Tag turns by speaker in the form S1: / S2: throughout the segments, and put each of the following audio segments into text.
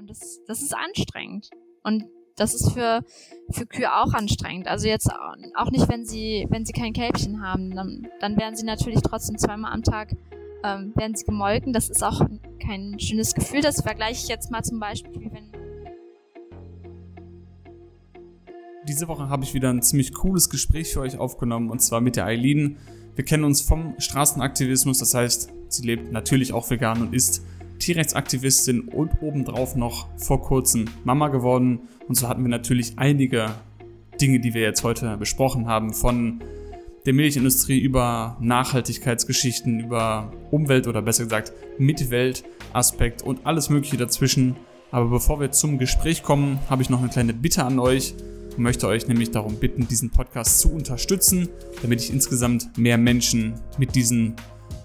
S1: Und das, das ist anstrengend. Und das ist für, für Kühe auch anstrengend. Also jetzt auch nicht, wenn sie, wenn sie kein Kälbchen haben, dann, dann werden sie natürlich trotzdem zweimal am Tag ähm, werden sie gemolken. Das ist auch kein schönes Gefühl. Das vergleiche ich jetzt mal zum Beispiel, wenn
S2: Diese Woche habe ich wieder ein ziemlich cooles Gespräch für euch aufgenommen und zwar mit der Eileen. Wir kennen uns vom Straßenaktivismus, das heißt, sie lebt natürlich auch vegan und ist Tierrechtsaktivistin und obendrauf noch vor kurzem Mama geworden. Und so hatten wir natürlich einige Dinge, die wir jetzt heute besprochen haben, von der Milchindustrie über Nachhaltigkeitsgeschichten, über Umwelt oder besser gesagt Mitweltaspekt und alles Mögliche dazwischen. Aber bevor wir zum Gespräch kommen, habe ich noch eine kleine Bitte an euch und möchte euch nämlich darum bitten, diesen Podcast zu unterstützen, damit ich insgesamt mehr Menschen mit diesen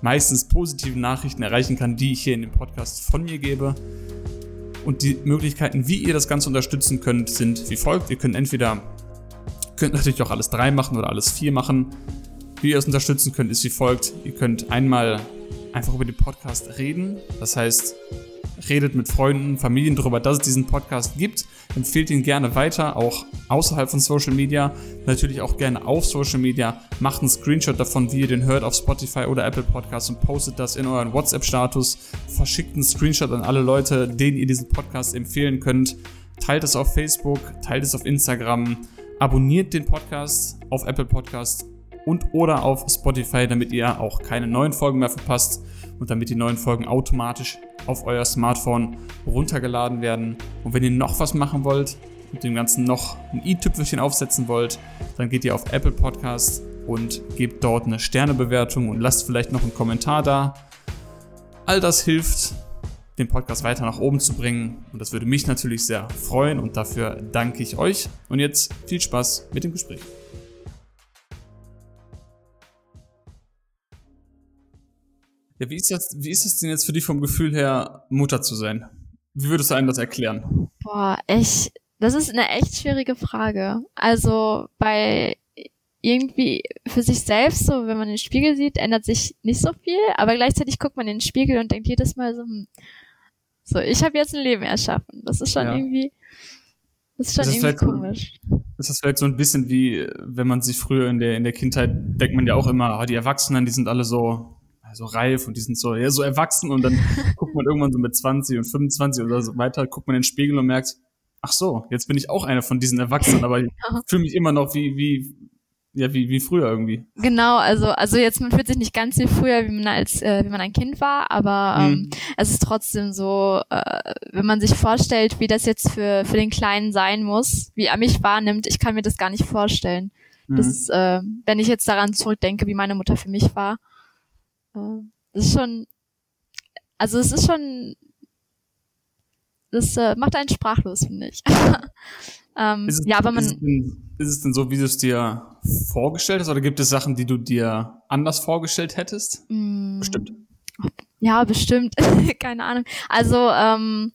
S2: meistens positiven Nachrichten erreichen kann, die ich hier in dem Podcast von mir gebe. Und die Möglichkeiten, wie ihr das Ganze unterstützen könnt, sind wie folgt. Ihr könnt entweder, könnt natürlich auch alles drei machen oder alles vier machen. Wie ihr es unterstützen könnt, ist wie folgt. Ihr könnt einmal einfach über den Podcast reden. Das heißt, redet mit Freunden, Familien darüber, dass es diesen Podcast gibt. Empfehlt ihn gerne weiter, auch außerhalb von Social Media. Natürlich auch gerne auf Social Media. Macht einen Screenshot davon, wie ihr den hört auf Spotify oder Apple Podcasts und postet das in euren WhatsApp-Status. Verschickt einen Screenshot an alle Leute, denen ihr diesen Podcast empfehlen könnt. Teilt es auf Facebook, teilt es auf Instagram. Abonniert den Podcast auf Apple Podcasts und oder auf Spotify, damit ihr auch keine neuen Folgen mehr verpasst und damit die neuen Folgen automatisch auf euer Smartphone runtergeladen werden. Und wenn ihr noch was machen wollt und dem Ganzen noch ein i-Tüpfelchen aufsetzen wollt, dann geht ihr auf Apple Podcasts und gebt dort eine Sternebewertung und lasst vielleicht noch einen Kommentar da. All das hilft, den Podcast weiter nach oben zu bringen und das würde mich natürlich sehr freuen und dafür danke ich euch. Und jetzt viel Spaß mit dem Gespräch. Ja, wie ist das, wie ist es denn jetzt für dich vom Gefühl her, Mutter zu sein? Wie würdest du einem das erklären?
S1: Boah, echt, das ist eine echt schwierige Frage. Also, bei irgendwie für sich selbst, so wenn man den Spiegel sieht, ändert sich nicht so viel, aber gleichzeitig guckt man in den Spiegel und denkt jedes Mal so, hm, so, ich habe jetzt ein Leben erschaffen. Das ist schon ja. irgendwie, das ist schon ist irgendwie komisch.
S2: Das ist vielleicht so ein bisschen wie, wenn man sich früher in der, in der Kindheit, denkt man ja auch immer, oh, die Erwachsenen, die sind alle so, so reif und die sind so, ja, so erwachsen und dann guckt man irgendwann so mit 20 und 25 oder so weiter, guckt man in den Spiegel und merkt, ach so, jetzt bin ich auch einer von diesen Erwachsenen, aber ich fühle mich immer noch wie, wie, ja, wie, wie früher irgendwie.
S1: Genau, also, also jetzt, man fühlt sich nicht ganz wie früher, wie man als, äh, wie man ein Kind war, aber ähm, mhm. es ist trotzdem so, äh, wenn man sich vorstellt, wie das jetzt für, für den Kleinen sein muss, wie er mich wahrnimmt, ich kann mir das gar nicht vorstellen. Mhm. Das äh, wenn ich jetzt daran zurückdenke, wie meine Mutter für mich war, das ist schon, also es ist schon, das äh, macht einen sprachlos, finde ich.
S2: ähm, es, ja, aber man. Ist es, denn, ist es denn so, wie du es dir vorgestellt hast, oder gibt es Sachen, die du dir anders vorgestellt hättest? Mm, bestimmt.
S1: Ja, bestimmt. Keine Ahnung. Also, ähm,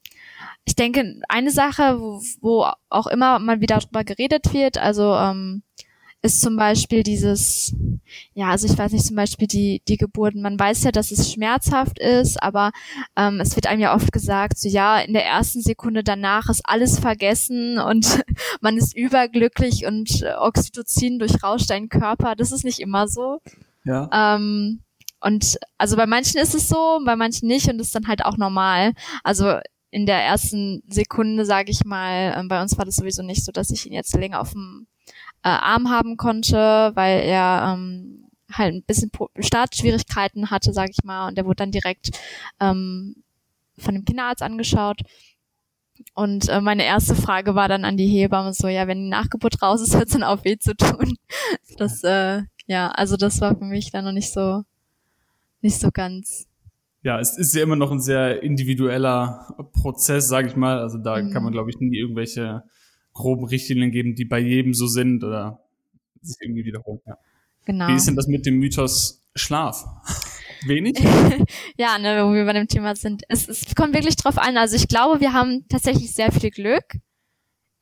S1: ich denke, eine Sache, wo, wo auch immer mal wieder drüber geredet wird, also ähm, ist zum Beispiel dieses, ja, also ich weiß nicht, zum Beispiel die, die Geburten. Man weiß ja, dass es schmerzhaft ist, aber ähm, es wird einem ja oft gesagt, so ja, in der ersten Sekunde danach ist alles vergessen und man ist überglücklich und äh, Oxytocin durchrauscht deinen Körper. Das ist nicht immer so. Ja. Ähm, und also bei manchen ist es so, bei manchen nicht und ist dann halt auch normal. Also in der ersten Sekunde, sage ich mal, ähm, bei uns war das sowieso nicht so, dass ich ihn jetzt länger auf dem äh, Arm haben konnte, weil er ähm, halt ein bisschen Startschwierigkeiten hatte, sag ich mal, und der wurde dann direkt ähm, von dem Kinderarzt angeschaut. Und äh, meine erste Frage war dann an die Hebamme so, ja, wenn die Nachgeburt raus ist, wird's dann auch weh zu tun. Das, äh, ja, also das war für mich dann noch nicht so, nicht so ganz.
S2: Ja, es ist ja immer noch ein sehr individueller Prozess, sage ich mal. Also da mhm. kann man, glaube ich, nie irgendwelche groben Richtlinien geben, die bei jedem so sind oder sich irgendwie wiederholen. Ja. Genau. Wie ist denn das mit dem Mythos Schlaf? Wenig?
S1: ja, ne, wo wir bei dem Thema sind. Es, es kommt wirklich drauf an. Also ich glaube, wir haben tatsächlich sehr viel Glück.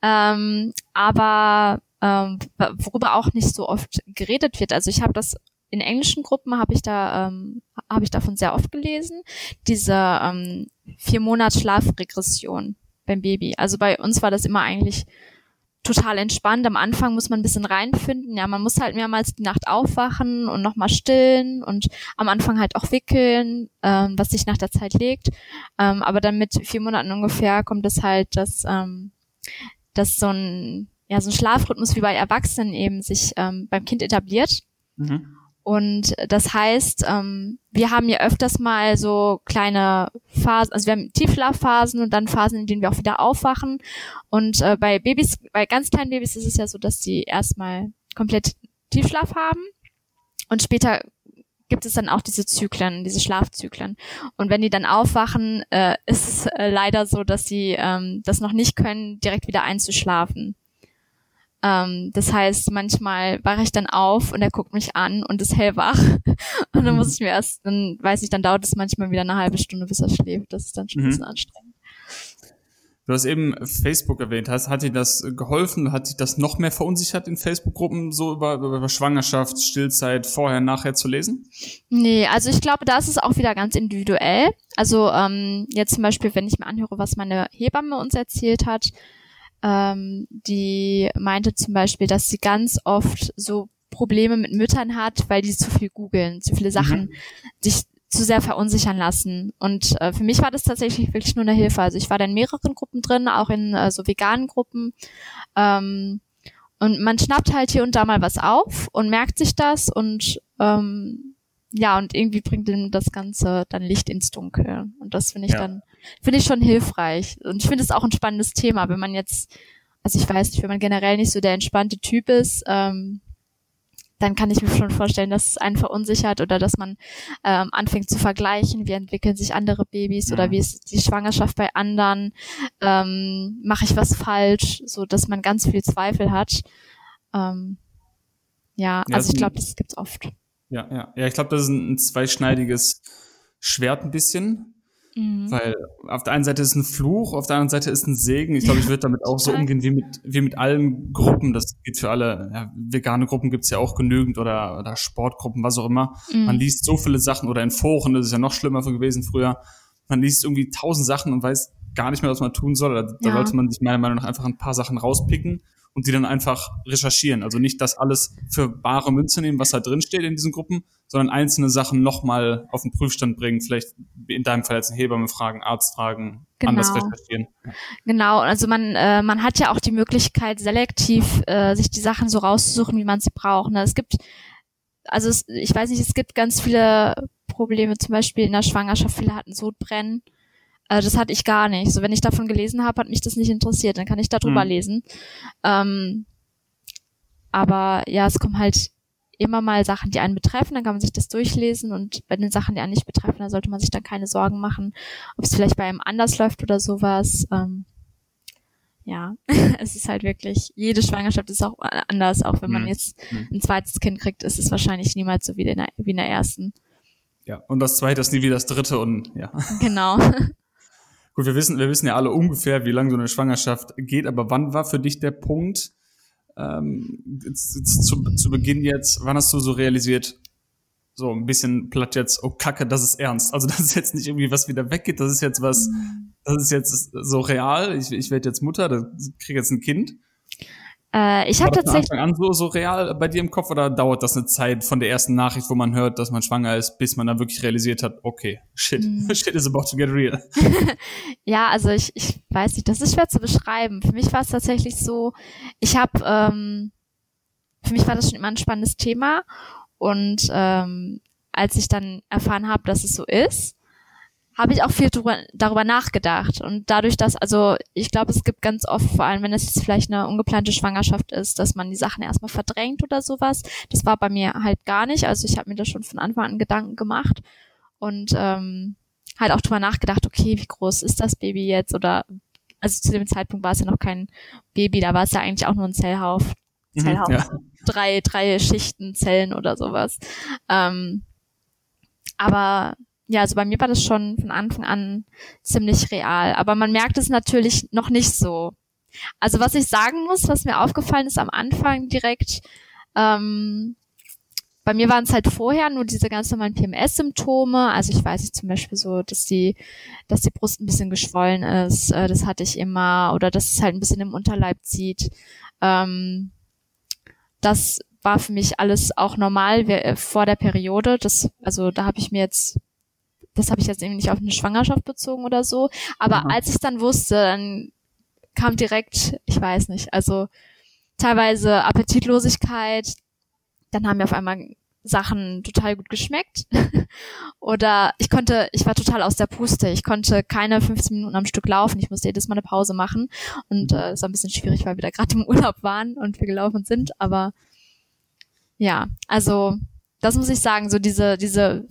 S1: Ähm, aber ähm, worüber auch nicht so oft geredet wird. Also ich habe das in englischen Gruppen habe ich da ähm, habe ich davon sehr oft gelesen. Diese ähm, vier Monats Schlafregression beim Baby. Also bei uns war das immer eigentlich total entspannt. Am Anfang muss man ein bisschen reinfinden. Ja, man muss halt mehrmals die Nacht aufwachen und nochmal stillen und am Anfang halt auch wickeln, ähm, was sich nach der Zeit legt. Ähm, aber dann mit vier Monaten ungefähr kommt es halt, dass, ähm, dass so ein, ja, so ein Schlafrhythmus wie bei Erwachsenen eben sich ähm, beim Kind etabliert. Mhm. Und das heißt, ähm, wir haben ja öfters mal so kleine Phasen, also wir haben Tiefschlafphasen und dann Phasen, in denen wir auch wieder aufwachen. Und äh, bei Babys, bei ganz kleinen Babys ist es ja so, dass sie erstmal komplett Tiefschlaf haben und später gibt es dann auch diese Zyklen, diese Schlafzyklen. Und wenn die dann aufwachen, äh, ist es äh, leider so, dass sie ähm, das noch nicht können, direkt wieder einzuschlafen. Ähm, das heißt, manchmal wache ich dann auf und er guckt mich an und ist hellwach. und dann muss mhm. ich mir erst, dann weiß ich, dann dauert es manchmal wieder eine halbe Stunde, bis er schläft. Das ist dann schon mhm. ein bisschen anstrengend.
S2: Du hast eben Facebook erwähnt. Hast, hat dir das geholfen? Hat dich das noch mehr verunsichert in Facebook-Gruppen, so über, über Schwangerschaft, Stillzeit, vorher, nachher zu lesen?
S1: Nee, also ich glaube, da ist auch wieder ganz individuell. Also ähm, jetzt zum Beispiel, wenn ich mir anhöre, was meine Hebamme uns erzählt hat, ähm, die meinte zum Beispiel, dass sie ganz oft so Probleme mit Müttern hat, weil die zu viel googeln, zu viele Sachen mhm. sich zu sehr verunsichern lassen. Und äh, für mich war das tatsächlich wirklich nur eine Hilfe. Also ich war da in mehreren Gruppen drin, auch in äh, so veganen Gruppen. Ähm, und man schnappt halt hier und da mal was auf und merkt sich das und ähm, ja, und irgendwie bringt ihm das Ganze dann Licht ins Dunkel. Und das finde ich ja. dann, finde ich schon hilfreich. Und ich finde es auch ein spannendes Thema, wenn man jetzt, also ich weiß nicht, wenn man generell nicht so der entspannte Typ ist, ähm, dann kann ich mir schon vorstellen, dass es einen verunsichert oder dass man ähm, anfängt zu vergleichen, wie entwickeln sich andere Babys oder mhm. wie ist die Schwangerschaft bei anderen, ähm, mache ich was falsch, so dass man ganz viel Zweifel hat. Ähm, ja, ja, also ich glaube, das gibt's oft.
S2: Ja, ja. Ja, ich glaube, das ist ein, ein zweischneidiges Schwert ein bisschen. Mhm. Weil auf der einen Seite ist ein Fluch, auf der anderen Seite ist ein Segen. Ich glaube, ich würde damit auch so umgehen wie mit, wie mit allen Gruppen. Das geht für alle. Ja, vegane Gruppen gibt's ja auch genügend oder, oder Sportgruppen, was auch immer. Mhm. Man liest so viele Sachen oder in Foren, das ist ja noch schlimmer gewesen früher. Man liest irgendwie tausend Sachen und weiß gar nicht mehr, was man tun soll. Da, da ja. sollte man sich meiner Meinung nach einfach ein paar Sachen rauspicken und die dann einfach recherchieren. Also nicht das alles für bare Münze nehmen, was da drin steht in diesen Gruppen, sondern einzelne Sachen nochmal auf den Prüfstand bringen. Vielleicht in deinem Fall jetzt eine Hebamme fragen, Arzt fragen, genau. anders recherchieren.
S1: Genau, also man, äh, man hat ja auch die Möglichkeit, selektiv äh, sich die Sachen so rauszusuchen, wie man sie braucht. Ne? Es gibt, also es, ich weiß nicht, es gibt ganz viele Probleme, zum Beispiel in der Schwangerschaft, viele hatten Sodbrennen. Also das hatte ich gar nicht. So, wenn ich davon gelesen habe, hat mich das nicht interessiert. Dann kann ich darüber mhm. lesen. Ähm, aber ja, es kommen halt immer mal Sachen, die einen betreffen, dann kann man sich das durchlesen und bei den Sachen, die einen nicht betreffen, da sollte man sich dann keine Sorgen machen, ob es vielleicht bei einem anders läuft oder sowas. Ähm, ja, es ist halt wirklich, jede Schwangerschaft ist auch anders, auch wenn man mhm. jetzt mhm. ein zweites Kind kriegt, ist es wahrscheinlich niemals so wie in der, wie in der ersten.
S2: Ja, und das zweite ist nie wie das dritte und ja.
S1: Genau.
S2: Gut, wir wissen, wir wissen ja alle ungefähr, wie lange so eine Schwangerschaft geht, aber wann war für dich der Punkt, ähm, jetzt, jetzt zu, zu Beginn jetzt, wann hast du so realisiert, so ein bisschen platt jetzt, oh Kacke, das ist ernst. Also das ist jetzt nicht irgendwie was wieder weggeht, das ist jetzt was, das ist jetzt so real, ich, ich werde jetzt Mutter, kriege jetzt ein Kind.
S1: Äh, ich habe tatsächlich.
S2: Anfang an so, so real bei dir im Kopf oder dauert das eine Zeit von der ersten Nachricht, wo man hört, dass man schwanger ist, bis man dann wirklich realisiert hat, okay, shit, mm. shit is about to get real.
S1: ja, also ich, ich weiß nicht, das ist schwer zu beschreiben. Für mich war es tatsächlich so, ich habe, ähm, für mich war das schon immer ein spannendes Thema und ähm, als ich dann erfahren habe, dass es so ist, habe ich auch viel drüber, darüber nachgedacht. Und dadurch, dass, also ich glaube, es gibt ganz oft, vor allem wenn es jetzt vielleicht eine ungeplante Schwangerschaft ist, dass man die Sachen erstmal verdrängt oder sowas. Das war bei mir halt gar nicht. Also ich habe mir das schon von Anfang an Gedanken gemacht und ähm, halt auch drüber nachgedacht, okay, wie groß ist das Baby jetzt? Oder also zu dem Zeitpunkt war es ja noch kein Baby, da war es ja eigentlich auch nur ein Zellhauf. Mhm, Zellhauf. Ja. Drei, drei Schichten Zellen oder sowas. Ähm, aber ja, also bei mir war das schon von Anfang an ziemlich real. Aber man merkt es natürlich noch nicht so. Also was ich sagen muss, was mir aufgefallen ist am Anfang direkt, ähm, bei mir waren es halt vorher nur diese ganz normalen PMS-Symptome. Also ich weiß nicht zum Beispiel so, dass die, dass die Brust ein bisschen geschwollen ist. Äh, das hatte ich immer. Oder dass es halt ein bisschen im Unterleib zieht. Ähm, das war für mich alles auch normal äh, vor der Periode. Das, also da habe ich mir jetzt, das habe ich jetzt irgendwie nicht auf eine Schwangerschaft bezogen oder so. Aber mhm. als ich dann wusste, dann kam direkt, ich weiß nicht, also teilweise Appetitlosigkeit, dann haben mir auf einmal Sachen total gut geschmeckt. Oder ich konnte, ich war total aus der Puste. Ich konnte keine 15 Minuten am Stück laufen. Ich musste jedes Mal eine Pause machen. Und äh, es war ein bisschen schwierig, weil wir da gerade im Urlaub waren und wir gelaufen sind. Aber ja, also das muss ich sagen, so diese, diese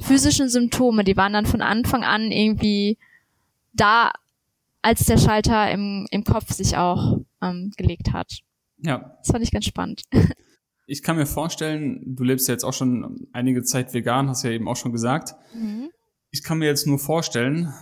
S1: physischen Symptome, die waren dann von Anfang an irgendwie da, als der Schalter im, im Kopf sich auch ähm, gelegt hat.
S2: Ja.
S1: Das fand ich ganz spannend.
S2: Ich kann mir vorstellen, du lebst ja jetzt auch schon einige Zeit vegan, hast ja eben auch schon gesagt. Mhm. Ich kann mir jetzt nur vorstellen,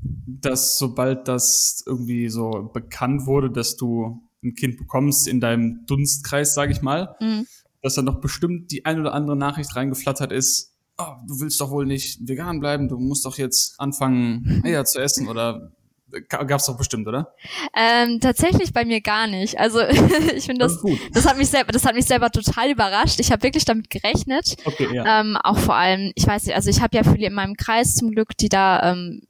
S2: dass sobald das irgendwie so bekannt wurde, dass du ein Kind bekommst in deinem Dunstkreis, sage ich mal, mhm. dass da noch bestimmt die ein oder andere Nachricht reingeflattert ist. Oh, du willst doch wohl nicht vegan bleiben, du musst doch jetzt anfangen, Eier zu essen oder Gab's doch bestimmt, oder?
S1: Ähm, tatsächlich bei mir gar nicht. Also ich finde das, das, das hat mich selber, das hat mich selber total überrascht. Ich habe wirklich damit gerechnet. Okay, ja. Ähm, auch vor allem, ich weiß nicht, also ich habe ja viele in meinem Kreis zum Glück, die da ähm,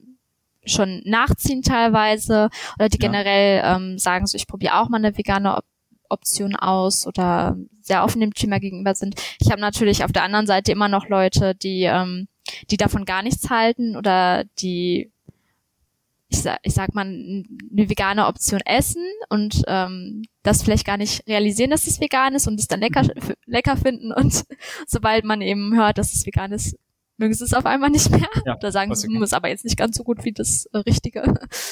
S1: schon nachziehen teilweise oder die ja. generell ähm, sagen so, ich probiere auch mal eine vegane Op Option aus oder sehr offen dem Thema gegenüber sind. Ich habe natürlich auf der anderen Seite immer noch Leute, die ähm, die davon gar nichts halten oder die ich sag, ich sag mal, eine vegane Option essen und ähm, das vielleicht gar nicht realisieren, dass es vegan ist und es dann lecker, lecker finden und sobald man eben hört, dass es vegan ist, mögen sie es auf einmal nicht mehr. Ja, Oder sagen sie, hm, ist aber jetzt nicht ganz so gut wie das äh, Richtige.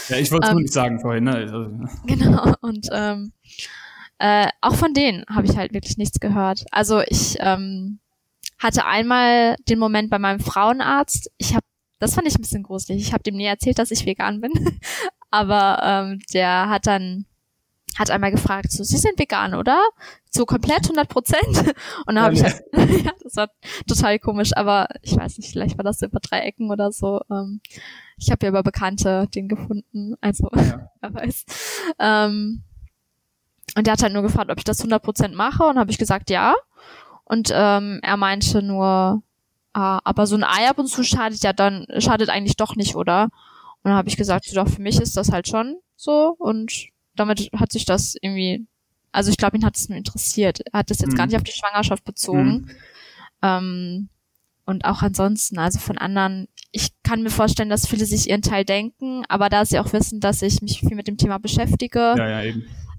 S2: Ja, ich wollte es ähm, nur nicht sagen vorhin. Ne? Also,
S1: genau, und ähm, äh, auch von denen habe ich halt wirklich nichts gehört. Also ich ähm, hatte einmal den Moment bei meinem Frauenarzt, ich habe das fand ich ein bisschen gruselig. Ich habe dem nie erzählt, dass ich vegan bin. Aber ähm, der hat dann hat einmal gefragt, so, Sie sind vegan, oder? So komplett 100 Prozent? Und dann habe ich halt, ja, das war total komisch, aber ich weiß nicht, vielleicht war das so über drei Ecken oder so. Ähm, ich habe ja über Bekannte den gefunden, also ja. wer weiß. Ähm, und der hat halt nur gefragt, ob ich das 100 Prozent mache und habe ich gesagt, ja. Und ähm, er meinte nur, Ah, aber so ein Ei ab und zu schadet ja dann, schadet eigentlich doch nicht, oder? Und dann habe ich gesagt, so, doch, für mich ist das halt schon so. Und damit hat sich das irgendwie, also ich glaube, ihn hat es nur interessiert. Er hat das jetzt mhm. gar nicht auf die Schwangerschaft bezogen. Mhm. Ähm, und auch ansonsten, also von anderen, ich kann mir vorstellen, dass viele sich ihren Teil denken, aber da sie auch wissen, dass ich mich viel mit dem Thema beschäftige, ja, ja,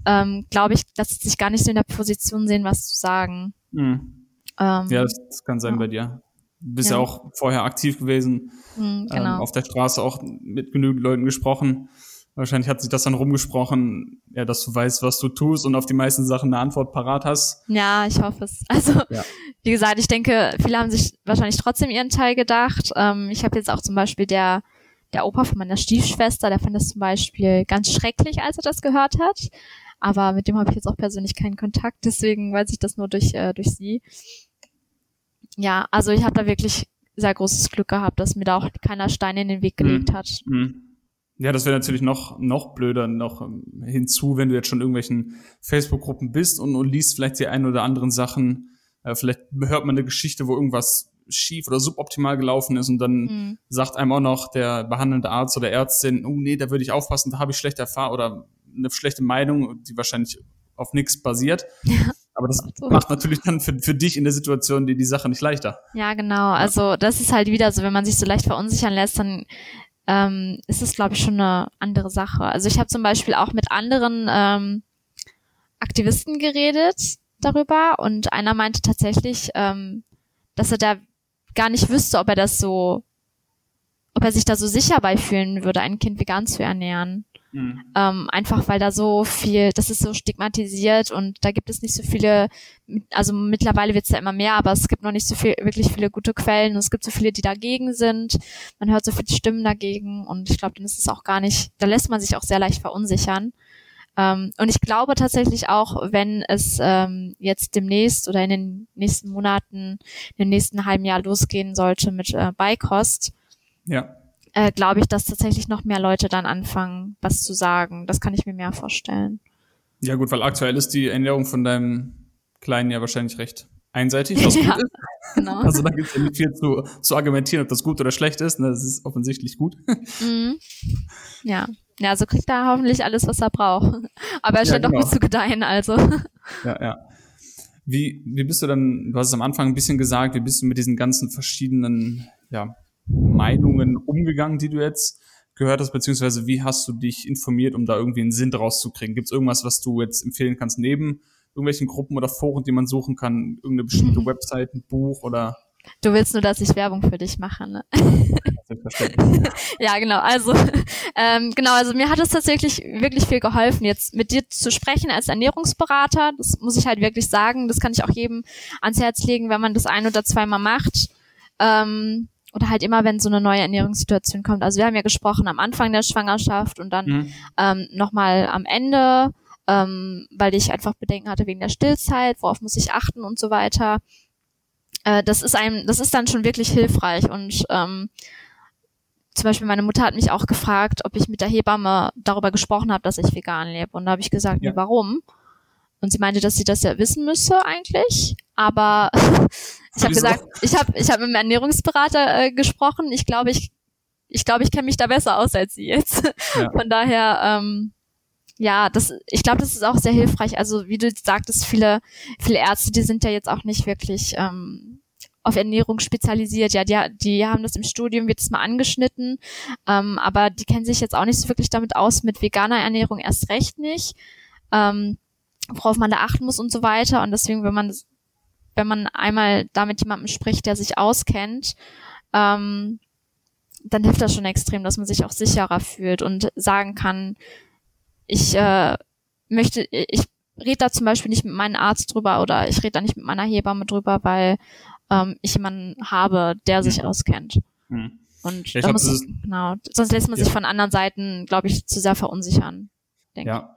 S1: ähm, glaube ich, dass sie sich gar nicht so in der Position sehen, was zu sagen.
S2: Mhm. Ähm, ja, das, das, kann sein ja. bei dir. Du bist ja. ja auch vorher aktiv gewesen, mhm, genau. ähm, auf der Straße auch mit genügend Leuten gesprochen. Wahrscheinlich hat sich das dann rumgesprochen, ja, dass du weißt, was du tust und auf die meisten Sachen eine Antwort parat hast.
S1: Ja, ich hoffe es. Also, ja. wie gesagt, ich denke, viele haben sich wahrscheinlich trotzdem ihren Teil gedacht. Ähm, ich habe jetzt auch zum Beispiel der, der Opa von meiner Stiefschwester, der fand das zum Beispiel ganz schrecklich, als er das gehört hat. Aber mit dem habe ich jetzt auch persönlich keinen Kontakt, deswegen weiß ich das nur durch, äh, durch sie ja, also ich habe da wirklich sehr großes Glück gehabt, dass mir da auch keiner Stein in den Weg gelegt mhm. hat.
S2: Mhm. Ja, das wäre natürlich noch, noch blöder noch ähm, hinzu, wenn du jetzt schon in irgendwelchen Facebook-Gruppen bist und, und liest vielleicht die ein oder anderen Sachen. Äh, vielleicht hört man eine Geschichte, wo irgendwas schief oder suboptimal gelaufen ist und dann mhm. sagt einem auch noch der behandelnde Arzt oder Ärztin, oh nee, da würde ich aufpassen, da habe ich schlechte Erfahrung oder eine schlechte Meinung, die wahrscheinlich auf nichts basiert. Ja. Aber das so. macht natürlich dann für, für dich in der Situation die, die Sache nicht leichter.
S1: Ja, genau. Also das ist halt wieder so, wenn man sich so leicht verunsichern lässt, dann ähm, ist es, glaube ich, schon eine andere Sache. Also ich habe zum Beispiel auch mit anderen ähm, Aktivisten geredet darüber und einer meinte tatsächlich, ähm, dass er da gar nicht wüsste, ob er das so, ob er sich da so sicher bei fühlen würde, ein Kind vegan zu ernähren. Mhm. Ähm, einfach weil da so viel, das ist so stigmatisiert und da gibt es nicht so viele, also mittlerweile wird es ja immer mehr, aber es gibt noch nicht so viel, wirklich viele gute Quellen und es gibt so viele, die dagegen sind. Man hört so viele Stimmen dagegen und ich glaube, dann ist es auch gar nicht, da lässt man sich auch sehr leicht verunsichern. Ähm, und ich glaube tatsächlich auch, wenn es ähm, jetzt demnächst oder in den nächsten Monaten, in den nächsten halben Jahr losgehen sollte mit äh, Beikost,
S2: ja.
S1: äh, glaube ich, dass tatsächlich noch mehr Leute dann anfangen, was zu sagen. Das kann ich mir mehr vorstellen.
S2: Ja gut, weil aktuell ist die Ernährung von deinem Kleinen ja wahrscheinlich recht einseitig, was
S1: Ja,
S2: gut ist.
S1: Genau.
S2: Also da gibt es ja nicht viel zu, zu argumentieren, ob das gut oder schlecht ist. Ne? Das ist offensichtlich gut.
S1: Mhm. Ja. Ja, so kriegt er hoffentlich alles, was er braucht. Aber er
S2: Ja,
S1: scheint doch
S2: genau.
S1: gut zu gedeihen, also.
S2: Ja, ja. Wie, wie bist du dann, du hast es am Anfang ein bisschen gesagt, wie bist du mit diesen ganzen verschiedenen ja, Meinungen umgegangen, die du jetzt gehört hast, beziehungsweise wie hast du dich informiert, um da irgendwie einen Sinn draus zu kriegen? Gibt es irgendwas, was du jetzt empfehlen kannst, neben irgendwelchen Gruppen oder Foren, die man suchen kann, irgendeine bestimmte Website, ein Buch oder
S1: Du willst nur, dass ich Werbung für dich mache, ne?
S2: selbstverständlich?
S1: Ja, genau. Also, ähm, genau, also mir hat es tatsächlich wirklich viel geholfen, jetzt mit dir zu sprechen als Ernährungsberater. Das muss ich halt wirklich sagen. Das kann ich auch jedem ans Herz legen, wenn man das ein oder zweimal macht. Ähm, oder halt immer, wenn so eine neue Ernährungssituation kommt. Also wir haben ja gesprochen am Anfang der Schwangerschaft und dann
S2: Mhm.
S1: ähm, nochmal am Ende, ähm, weil ich einfach Bedenken hatte wegen der Stillzeit, worauf muss ich achten und so weiter. Äh, das ist einem, das ist dann schon wirklich hilfreich und ähm, zum Beispiel meine Mutter hat mich auch gefragt, ob ich mit der Hebamme darüber gesprochen habe, dass ich vegan lebe. Und da habe ich gesagt,
S2: Ja.
S1: nee, warum? Und sie meinte, dass sie das ja wissen müsse eigentlich. Aber ich habe gesagt, ich habe ich hab mit dem Ernährungsberater äh, gesprochen. Ich glaube, ich, ich glaube, ich kenne mich da besser aus als sie jetzt.
S2: Ja.
S1: Von daher, ähm, ja, das, ich glaube, das ist auch sehr hilfreich. Also wie du sagtest, viele, viele Ärzte, die sind ja jetzt auch nicht wirklich ähm, auf Ernährung spezialisiert. Ja, die, die haben das im Studium, wird es mal angeschnitten, ähm, aber die kennen sich jetzt auch nicht so wirklich damit aus, mit veganer Ernährung erst recht nicht, ähm, worauf man da achten muss und so weiter. Und deswegen, wenn man wenn man einmal da mit jemandem spricht, der sich auskennt, ähm, dann hilft das schon extrem, dass man sich auch sicherer fühlt und sagen kann, ich äh, möchte, ich rede da zum Beispiel nicht mit meinem Arzt drüber oder ich rede da nicht mit meiner Hebamme drüber, weil ähm, ich jemanden habe, der sich auskennt.
S2: Mhm.
S1: Und
S2: Ja, glaub,
S1: muss, genau, sonst lässt man sich
S2: Ja.
S1: von anderen Seiten, glaube ich, zu sehr verunsichern. denke
S2: Ja,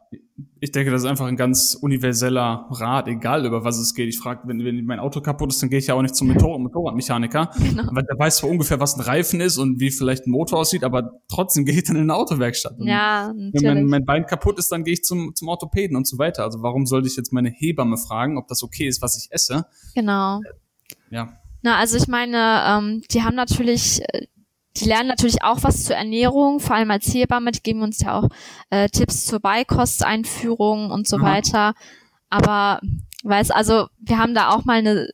S2: ich denke, das ist einfach ein ganz universeller Rat, egal über was es geht. Ich frage, wenn, wenn mein Auto kaputt ist, dann gehe ich ja auch nicht zum Motor Motorradmechaniker,
S1: Genau.
S2: weil der weiß zwar ungefähr, was ein Reifen ist und wie vielleicht ein Motor aussieht, aber trotzdem gehe ich dann in eine Autowerkstatt. Und
S1: Ja,
S2: Wenn mein,
S1: natürlich.
S2: mein Bein kaputt ist, dann gehe ich zum, zum Orthopäden und so weiter. Also warum sollte ich jetzt meine Hebamme fragen, ob das okay ist, was ich esse?
S1: Genau.
S2: Ja,
S1: Na, also ich meine, ähm, die haben natürlich, äh, die lernen natürlich auch was zur Ernährung, vor allem als Hebamme, die geben uns ja auch äh, Tipps zur Beikosteinführung und so
S2: Aha.
S1: weiter. Aber weiß, also wir haben da auch mal eine,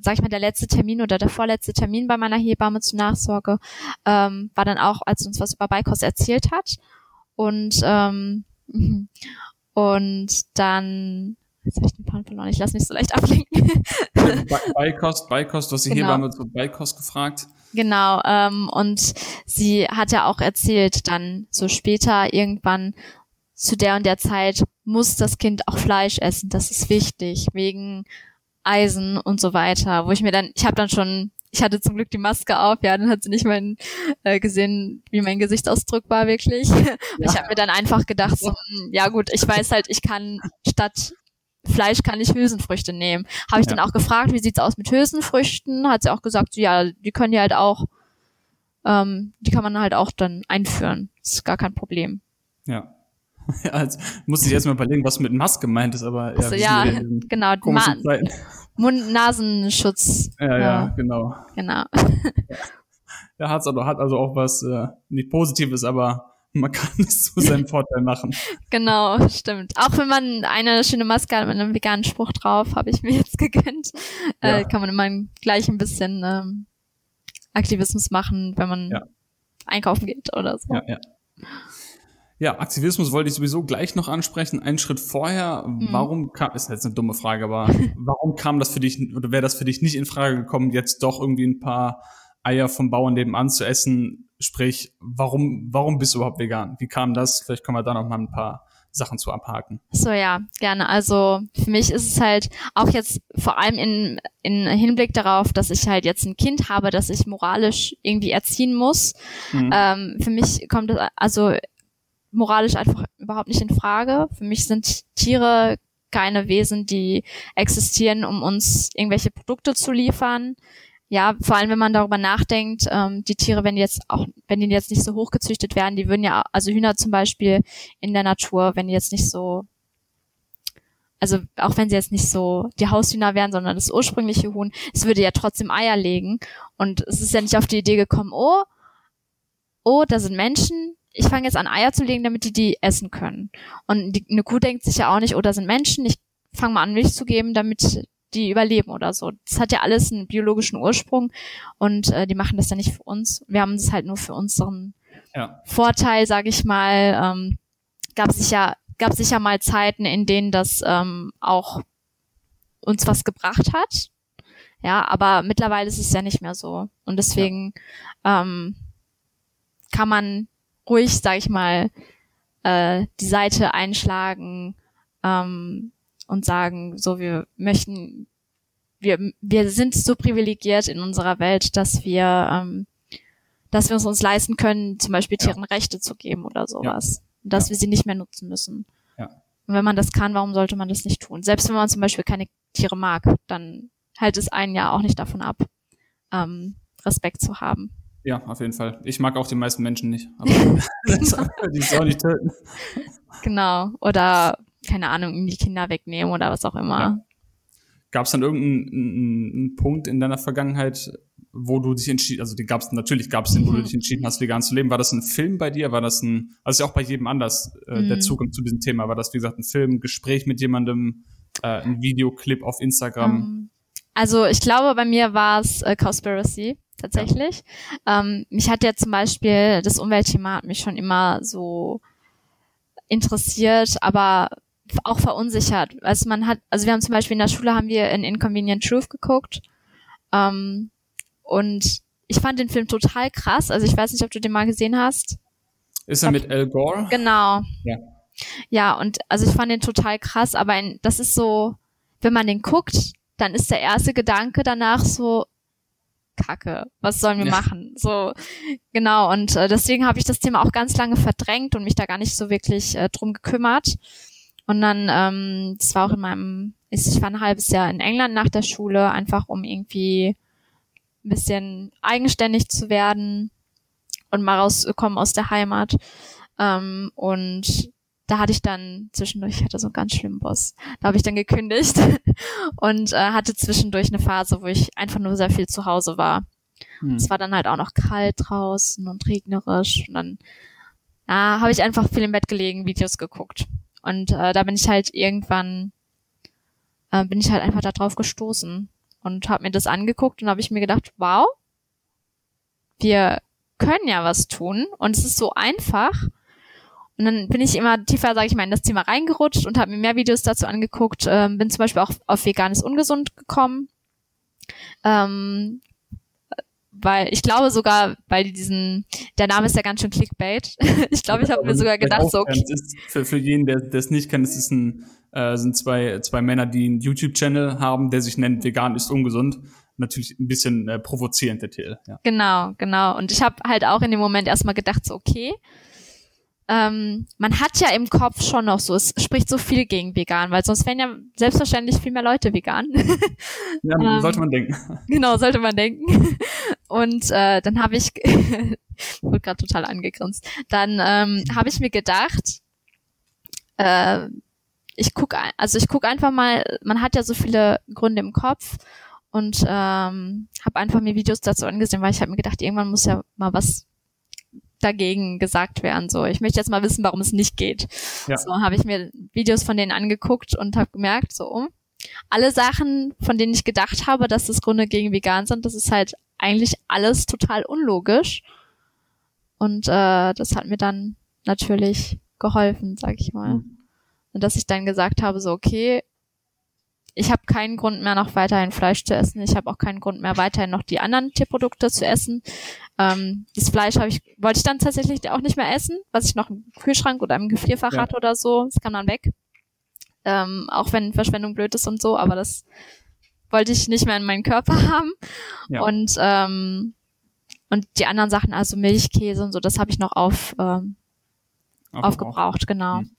S1: sag ich mal, der letzte Termin oder der vorletzte Termin bei meiner Hebamme zur Nachsorge, ähm, war dann auch, als uns was über Beikost erzählt hat. Und ähm, und dann Jetzt habe ich den Faden verloren. Ich lasse mich so leicht ablenken.
S2: Be Beikost, Beikost, du hast die
S1: Genau.
S2: Hebamme zu Beikost gefragt.
S1: Genau, ähm, und sie hat ja auch erzählt, dann so später irgendwann zu der und der Zeit muss das Kind auch Fleisch essen. Das ist wichtig, wegen Eisen und so weiter. Wo ich mir dann, ich habe dann schon, ich hatte zum Glück die Maske auf, ja, dann hat sie nicht mein, äh, gesehen, wie mein Gesichtsausdruck war wirklich. Ich habe mir dann einfach gedacht, so, hm, ja gut, ich weiß halt, ich kann statt Fleisch kann ich Hülsenfrüchte nehmen. Habe ich
S2: Ja.
S1: dann auch gefragt, wie sieht's aus mit Hülsenfrüchten? Hat sie auch gesagt, so, ja, die können die halt auch, ähm, die kann man halt auch dann einführen. Das ist gar kein Problem.
S2: Ja. Ja, also musste ich erstmal überlegen, was mit Maske gemeint ist, aber
S1: Also, ja,
S2: diesen
S1: genau, Ma. Mund-Nasenschutz.
S2: Ja, ja, genau.
S1: genau.
S2: Ja, hat's also, hat also auch was äh, nicht Positives, aber man kann es zu seinem Vorteil machen.
S1: Genau, stimmt. Auch wenn man eine schöne Maske hat mit einem veganen Spruch drauf, habe ich mir jetzt gegönnt, äh,
S2: Ja.
S1: kann man immer gleich ein bisschen ähm, Aktivismus machen, wenn man
S2: Ja.
S1: einkaufen geht oder so.
S2: Ja, ja. Ja, Aktivismus wollte ich sowieso gleich noch ansprechen. Einen Schritt vorher,
S1: Mhm.
S2: warum kam, ist jetzt eine dumme Frage, aber warum kam das für dich, oder wäre das für dich nicht in Frage gekommen, jetzt doch irgendwie ein paar Eier vom Bauern nebenan zu essen? Sprich, warum, warum bist du überhaupt vegan? Wie kam das? Vielleicht können wir da noch mal ein paar Sachen zu abhaken.
S1: So ja, gerne. Also für mich ist es halt auch jetzt vor allem in, in Hinblick darauf, dass ich halt jetzt ein Kind habe, das ich moralisch irgendwie erziehen muss.
S2: Mhm.
S1: Ähm, für mich kommt es also moralisch einfach überhaupt nicht in Frage. Für mich sind Tiere keine Wesen, die existieren, um uns irgendwelche Produkte zu liefern. Ja, vor allem wenn man darüber nachdenkt, ähm, die Tiere, wenn die jetzt auch, wenn die jetzt nicht so hochgezüchtet werden, die würden ja, also Hühner zum Beispiel in der Natur, wenn die jetzt nicht so, also auch wenn sie jetzt nicht so die Haushühner wären, sondern das ursprüngliche Huhn, es würde ja trotzdem Eier legen. Und es ist ja nicht auf die Idee gekommen, oh, oh, da sind Menschen, ich fange jetzt an Eier zu legen, damit die die essen können. Und die, eine Kuh denkt sich ja auch nicht, oh, da sind Menschen, ich fange mal an Milch zu geben, damit die überleben oder so. Das hat ja alles einen biologischen Ursprung und äh, die machen das ja nicht für uns. Wir haben das halt nur für unseren ja. Vorteil, sage ich mal. Ähm, gab sicher gab sicher mal Zeiten, in denen das ähm, auch uns was gebracht hat. Ja, aber mittlerweile ist es ja nicht mehr so und deswegen ja. ähm, kann man ruhig, sag ich mal, äh, die Seite einschlagen ähm, und sagen, so wir möchten, wir, wir sind so privilegiert in unserer Welt, dass wir, ähm, dass wir es uns leisten können, zum Beispiel Tieren ja. Rechte zu geben oder sowas. Ja. Und dass ja. wir sie nicht mehr nutzen müssen. Ja. Und wenn man das kann, warum sollte man das nicht tun? Selbst wenn man zum Beispiel keine Tiere mag, dann hält es einen ja auch nicht davon ab, ähm, Respekt zu haben.
S2: Ja, auf jeden Fall. Ich mag auch die meisten Menschen nicht. Aber die soll nicht töten.
S1: Genau. Oder, keine Ahnung, die Kinder wegnehmen oder was auch immer. Ja.
S2: Gab es dann irgendeinen Punkt in deiner Vergangenheit, wo du dich entschieden, also den gab es natürlich, gab es den, wo du mhm. dich entschieden hast, vegan zu leben. War das ein Film bei dir? War das ein, also ja auch bei jedem anders äh, mhm. der Zugang zu diesem Thema? War das wie gesagt ein Film, Gespräch mit jemandem, äh, ein Videoclip auf Instagram? Ähm,
S1: also ich glaube, bei mir war es äh, Conspiracy tatsächlich. Ja. Ähm, mich hat ja zum Beispiel das Umweltthema hat mich schon immer so interessiert, aber auch verunsichert. Also man hat, also wir haben zum Beispiel in der Schule haben wir in Inconvenient Truth geguckt ähm, und ich fand den Film total krass. Also ich weiß nicht, ob du den mal gesehen hast.
S2: Ist er mit Al Gore?
S1: Genau. Ja. Ja, und also ich fand den total krass, aber ein, das ist so, wenn man den guckt, dann ist der erste Gedanke danach so, Kacke, was sollen wir ja. machen? So, genau, und äh, deswegen habe ich das Thema auch ganz lange verdrängt und mich da gar nicht so wirklich äh, drum gekümmert. Und dann, ähm, das war auch in meinem, ich war ein halbes Jahr in England nach der Schule, einfach um irgendwie ein bisschen eigenständig zu werden und mal rauszukommen aus der Heimat. Ähm, und da hatte ich dann zwischendurch, ich hatte so einen ganz schlimmen Boss. Da habe ich dann gekündigt und äh, hatte zwischendurch eine Phase, wo ich einfach nur sehr viel zu Hause war. Hm. Es war dann halt auch noch kalt draußen und regnerisch und dann ja, habe ich einfach viel im Bett gelegen, Videos geguckt. Und äh, da bin ich halt irgendwann, äh, bin ich halt einfach da drauf gestoßen und habe mir das angeguckt und habe ich mir gedacht, wow, wir können ja was tun und es ist so einfach und dann bin ich immer tiefer, sage ich mal, in das Thema reingerutscht und habe mir mehr Videos dazu angeguckt. Ähm, bin zum Beispiel auch auf veganes Ungesund gekommen. Ähm, weil ich glaube sogar, weil diesen, der Name ist ja ganz schön Clickbait. ich glaube, ich habe mir sogar gedacht, so okay.
S2: Ist, für, für jeden, der es nicht kennt, es ist ein, äh, sind zwei, zwei Männer, die einen YouTube-Channel haben, der sich nennt Vegan ist ungesund. Natürlich ein bisschen äh, provozierend, der Titel. Ja.
S1: Genau, genau. Und ich habe halt auch in dem Moment erstmal gedacht, so okay, ähm, man hat ja im Kopf schon noch so, es spricht so viel gegen vegan, weil sonst wären ja selbstverständlich viel mehr Leute vegan.
S2: ja, ähm, sollte man denken.
S1: Genau, sollte man denken. Und äh, dann habe ich, wurde gerade total angegrinst, dann ähm, habe ich mir gedacht, äh, ich gucke, also ich gucke einfach mal, man hat ja so viele Gründe im Kopf und ähm, habe einfach mir Videos dazu angesehen, weil ich habe mir gedacht, irgendwann muss ja mal was dagegen gesagt werden. So, ich möchte jetzt mal wissen, warum es nicht geht. Ja. So habe ich mir Videos von denen angeguckt und habe gemerkt, so alle Sachen, von denen ich gedacht habe, dass das Gründe gegen vegan sind, das ist halt eigentlich alles total unlogisch. Und äh, das hat mir dann natürlich geholfen, sag ich mal. Mhm. Und dass ich dann gesagt habe, so okay, ich habe keinen Grund mehr noch weiterhin Fleisch zu essen. Ich habe auch keinen Grund mehr weiterhin noch die anderen Tierprodukte zu essen. Ähm, das Fleisch habe ich wollte ich dann tatsächlich auch nicht mehr essen, was ich noch im Kühlschrank oder im Gefrierfach ja. hatte oder so. Das kam dann weg. Ähm, auch wenn Verschwendung blöd ist und so, aber das wollte ich nicht mehr in meinen Körper haben. Ja. Und ähm, und die anderen Sachen, also Milch, Käse und so, das habe ich noch auf ähm, aufgebraucht, aufgebraucht genau. Mhm.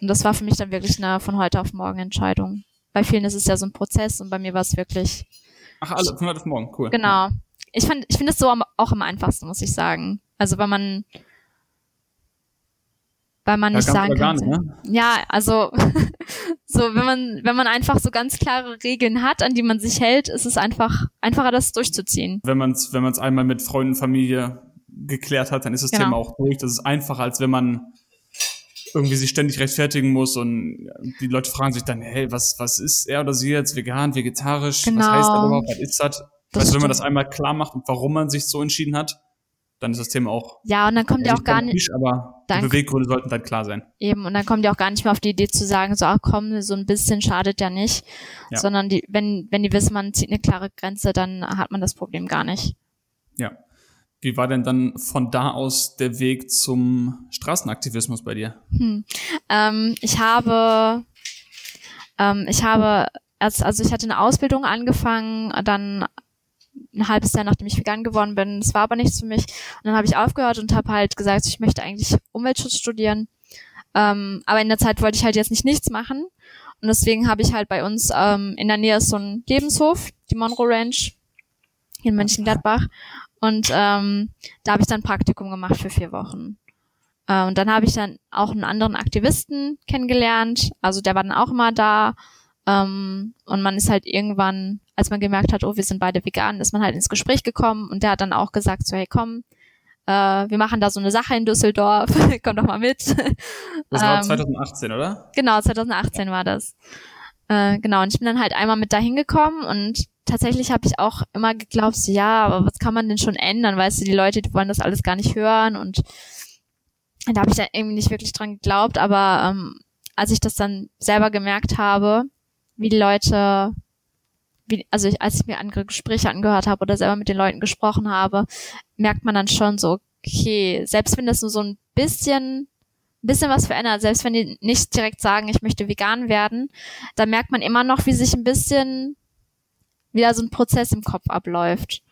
S1: Und das war für mich dann wirklich eine von heute auf morgen Entscheidung. Bei vielen ist es ja so ein Prozess und bei mir war es wirklich.
S2: Ach, alle von heute auf morgen, cool.
S1: Genau. Ich fand, ich finde es so am, auch am einfachsten, muss ich sagen. Also, weil man, weil man ja, nicht sagen kann. Nicht, ne? Ja, also so, wenn man, wenn man einfach so ganz klare Regeln hat, an die man sich hält, ist es einfach einfacher, das durchzuziehen.
S2: Wenn man es wenn einmal mit Freunden, Familie geklärt hat, dann ist das genau. Thema auch durch. Das ist einfacher, als wenn man irgendwie sich ständig rechtfertigen muss und die Leute fragen sich dann, hey, was, was ist er oder sie jetzt vegan, vegetarisch? Genau. Was heißt das überhaupt? Was ist das? Das du, wenn man das einmal klar macht und warum man sich so entschieden hat, dann ist das Thema auch.
S1: Ja, und dann kommt ja auch gar nicht.
S2: Aber die Beweggründe sollten dann klar sein.
S1: Eben, und dann kommt ja auch gar nicht mehr auf die Idee zu sagen, so, ach komm, so ein bisschen schadet ja nicht. Ja. Sondern die, wenn, wenn die wissen, man zieht eine klare Grenze, dann hat man das Problem gar nicht.
S2: Ja. Wie war denn dann von da aus der Weg zum Straßenaktivismus bei dir?
S1: Hm. Ähm, ich habe, ähm, ich habe, erst, also ich hatte eine Ausbildung angefangen, dann ein halbes Jahr nachdem ich vegan geworden bin. Das war aber nichts für mich. Und dann habe ich aufgehört und habe halt gesagt, ich möchte eigentlich Umweltschutz studieren. Ähm, aber in der Zeit wollte ich halt jetzt nicht nichts machen. Und deswegen habe ich halt bei uns ähm, in der Nähe ist so ein Lebenshof, die Monroe Ranch in Mönchengladbach. Und ähm, da habe ich dann Praktikum gemacht für vier Wochen. Äh, und dann habe ich dann auch einen anderen Aktivisten kennengelernt. Also der war dann auch immer da. Ähm, und man ist halt irgendwann, als man gemerkt hat, oh, wir sind beide vegan, ist man halt ins Gespräch gekommen und der hat dann auch gesagt, so, hey, komm, äh, wir machen da so eine Sache in Düsseldorf, komm doch mal mit.
S2: Das war ähm, 2018, oder?
S1: Genau, 2018 war das. Äh, genau, und ich bin dann halt einmal mit da hingekommen und tatsächlich habe ich auch immer geglaubt, so, ja, aber was kann man denn schon ändern? Weißt du, die Leute, die wollen das alles gar nicht hören und da habe ich dann irgendwie nicht wirklich dran geglaubt, aber ähm, als ich das dann selber gemerkt habe, wie die Leute, wie, also ich, als ich mir andere Gespräche angehört habe oder selber mit den Leuten gesprochen habe, merkt man dann schon so, okay, selbst wenn das nur so ein bisschen ein bisschen was verändert, selbst wenn die nicht direkt sagen, ich möchte vegan werden, dann merkt man immer noch, wie sich ein bisschen wieder so ein Prozess im Kopf abläuft.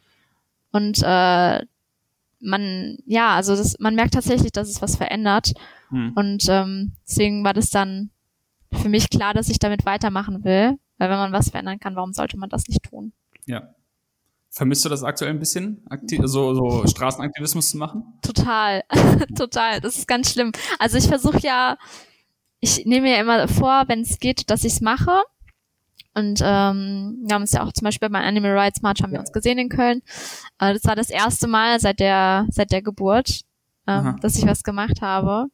S1: Und äh, man, ja, also das, man merkt tatsächlich, dass es was verändert. Hm. Und ähm, deswegen war das dann für mich klar, dass ich damit weitermachen will. Weil wenn man was verändern kann, warum sollte man das nicht tun?
S2: Ja. Vermisst du das aktuell ein bisschen, Aktiv so, so Straßenaktivismus zu machen?
S1: Total, total. Das ist ganz schlimm. Also ich versuche ja, ich nehme mir ja immer vor, wenn es geht, dass ich es mache. Und ähm, wir haben uns ja auch zum Beispiel beim Animal Rights March haben wir uns gesehen in Köln. Äh, das war das erste Mal seit der seit der Geburt, ähm, dass ich was gemacht habe.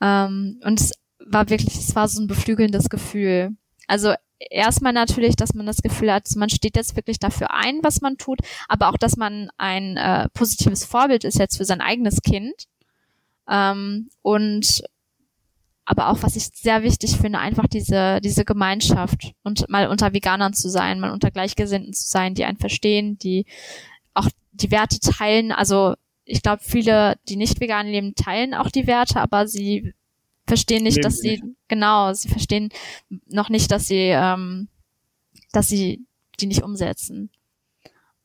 S1: Ähm, und es war wirklich, es war so ein beflügelndes Gefühl. Also erstmal natürlich, dass man das Gefühl hat, man steht jetzt wirklich dafür ein, was man tut, aber auch, dass man ein äh, positives Vorbild ist jetzt für sein eigenes Kind. Ähm, und aber auch, was ich sehr wichtig finde, einfach diese, diese Gemeinschaft und mal unter Veganern zu sein, mal unter Gleichgesinnten zu sein, die einen verstehen, die auch die Werte teilen. Also ich glaube, viele, die nicht vegan leben, teilen auch die Werte, aber sie verstehen nicht, dass sie, genau, sie verstehen noch nicht, dass sie, ähm, dass sie die nicht umsetzen.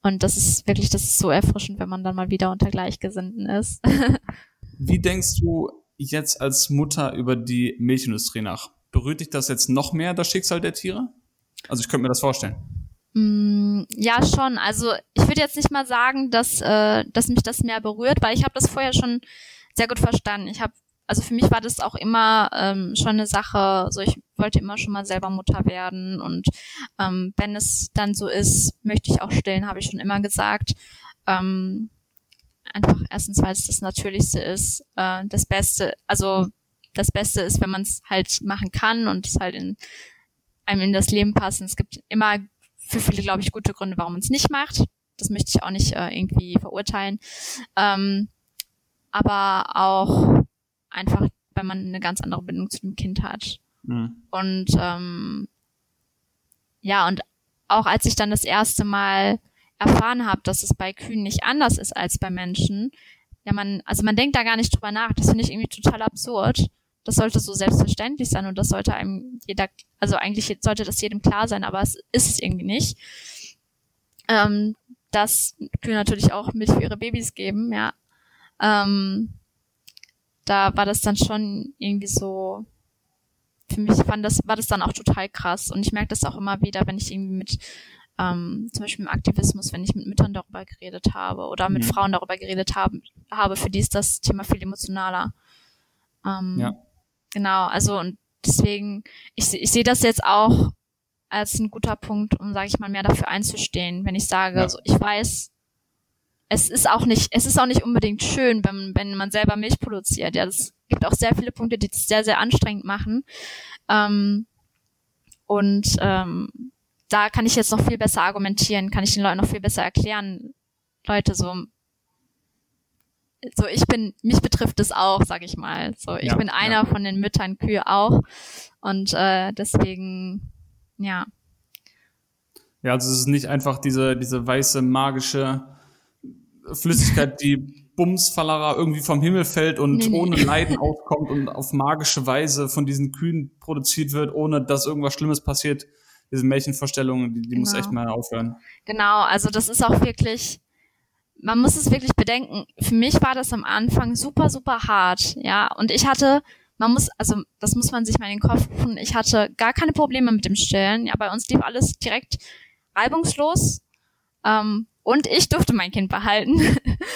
S1: Und das ist wirklich, das ist so erfrischend, wenn man dann mal wieder unter Gleichgesinnten ist.
S2: Wie denkst du jetzt als Mutter über die Milchindustrie nach? Berührt dich das jetzt noch mehr, das Schicksal der Tiere? Also ich könnte mir das vorstellen.
S1: Mm, ja, schon. Also ich würde jetzt nicht mal sagen, dass, äh, dass mich das mehr berührt, weil ich habe das vorher schon sehr gut verstanden. Ich habe also für mich war das auch immer ähm, schon eine Sache, so ich wollte immer schon mal selber Mutter werden und ähm, wenn es dann so ist, möchte ich auch stillen, habe ich schon immer gesagt. Ähm, einfach erstens, weil es das Natürlichste ist, äh, das Beste, also das Beste ist, wenn man es halt machen kann und es halt in einem in das Leben passt. Und es gibt immer für viele, glaube ich, gute Gründe, warum man es nicht macht. Das möchte ich auch nicht äh, irgendwie verurteilen. Ähm, aber auch einfach, weil man eine ganz andere Bindung zu dem Kind hat. Mhm. Und ähm, ja, und auch als ich dann das erste Mal erfahren habe, dass es bei Kühen nicht anders ist als bei Menschen, ja, man, also man denkt da gar nicht drüber nach. Das finde ich irgendwie total absurd. Das sollte so selbstverständlich sein und das sollte einem jeder, also eigentlich sollte das jedem klar sein, aber es ist es irgendwie nicht. Ähm, dass Kühe natürlich auch Milch für ihre Babys geben, ja. Ähm, da war das dann schon irgendwie so, für mich fand das, war das dann auch total krass. Und ich merke das auch immer wieder, wenn ich irgendwie mit, ähm, zum Beispiel im Aktivismus, wenn ich mit Müttern darüber geredet habe oder mit mhm. Frauen darüber geredet habe, habe, für die ist das Thema viel emotionaler. Ähm, ja. Genau, also und deswegen, ich, ich sehe das jetzt auch als ein guter Punkt, um, sage ich mal, mehr dafür einzustehen, wenn ich sage, ja. so, ich weiß, es ist auch nicht, es ist auch nicht unbedingt schön, wenn, wenn man selber Milch produziert. Ja, es gibt auch sehr viele Punkte, die es sehr, sehr anstrengend machen. Ähm, und ähm, da kann ich jetzt noch viel besser argumentieren, kann ich den Leuten noch viel besser erklären. Leute, so, so ich bin, mich betrifft es auch, sag ich mal. So, ich ja, bin einer ja. von den Müttern Kühe auch. Und äh, deswegen, ja.
S2: Ja, also es ist nicht einfach diese, diese weiße, magische Flüssigkeit, die Bumsfallerer irgendwie vom Himmel fällt und nee, nee. ohne Leiden aufkommt und auf magische Weise von diesen Kühen produziert wird, ohne dass irgendwas Schlimmes passiert. Diese Märchenvorstellungen, die, die genau. muss echt mal aufhören.
S1: Genau, also das ist auch wirklich, man muss es wirklich bedenken. Für mich war das am Anfang super, super hart, ja. Und ich hatte, man muss, also das muss man sich mal in den Kopf rufen, ich hatte gar keine Probleme mit dem Stillen. Ja, bei uns lief alles direkt reibungslos. Ähm, und ich durfte mein Kind behalten.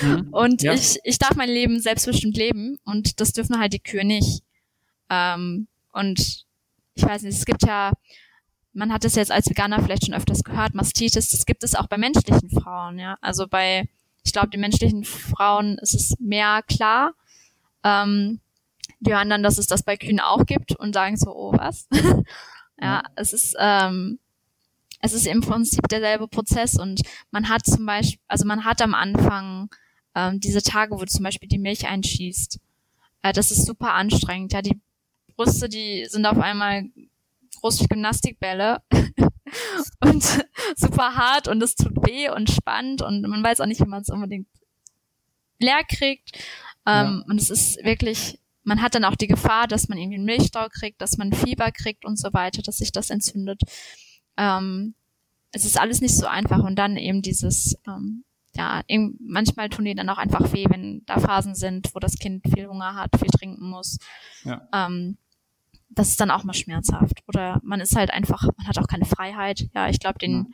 S1: Mhm. und ja. ich, ich darf mein Leben selbstbestimmt leben und das dürfen halt die Kühe nicht. Ähm, und ich weiß nicht, es gibt ja, man hat es jetzt als Veganer vielleicht schon öfters gehört, Mastitis, das gibt es auch bei menschlichen Frauen, ja. Also bei, ich glaube, die menschlichen Frauen ist es mehr klar. Ähm, die hören dann, dass es das bei Kühen auch gibt und sagen so, oh was? ja, es ist, ähm, es ist im Prinzip derselbe Prozess und man hat zum Beispiel, also man hat am Anfang ähm, diese Tage, wo du zum Beispiel die Milch einschießt. Äh, das ist super anstrengend. Ja, die Brüste, die sind auf einmal groß wie Gymnastikbälle und super hart und es tut weh und spannend und man weiß auch nicht, wie man es unbedingt leer kriegt. Ähm, ja. Und es ist wirklich, man hat dann auch die Gefahr, dass man irgendwie einen Milchstau kriegt, dass man Fieber kriegt und so weiter, dass sich das entzündet. Ähm, es ist alles nicht so einfach und dann eben dieses, ähm, ja, manchmal tun die dann auch einfach weh, wenn da Phasen sind, wo das Kind viel Hunger hat, viel trinken muss. Ja. Ähm, das ist dann auch mal schmerzhaft. Oder man ist halt einfach, man hat auch keine Freiheit. Ja, ich glaube, den,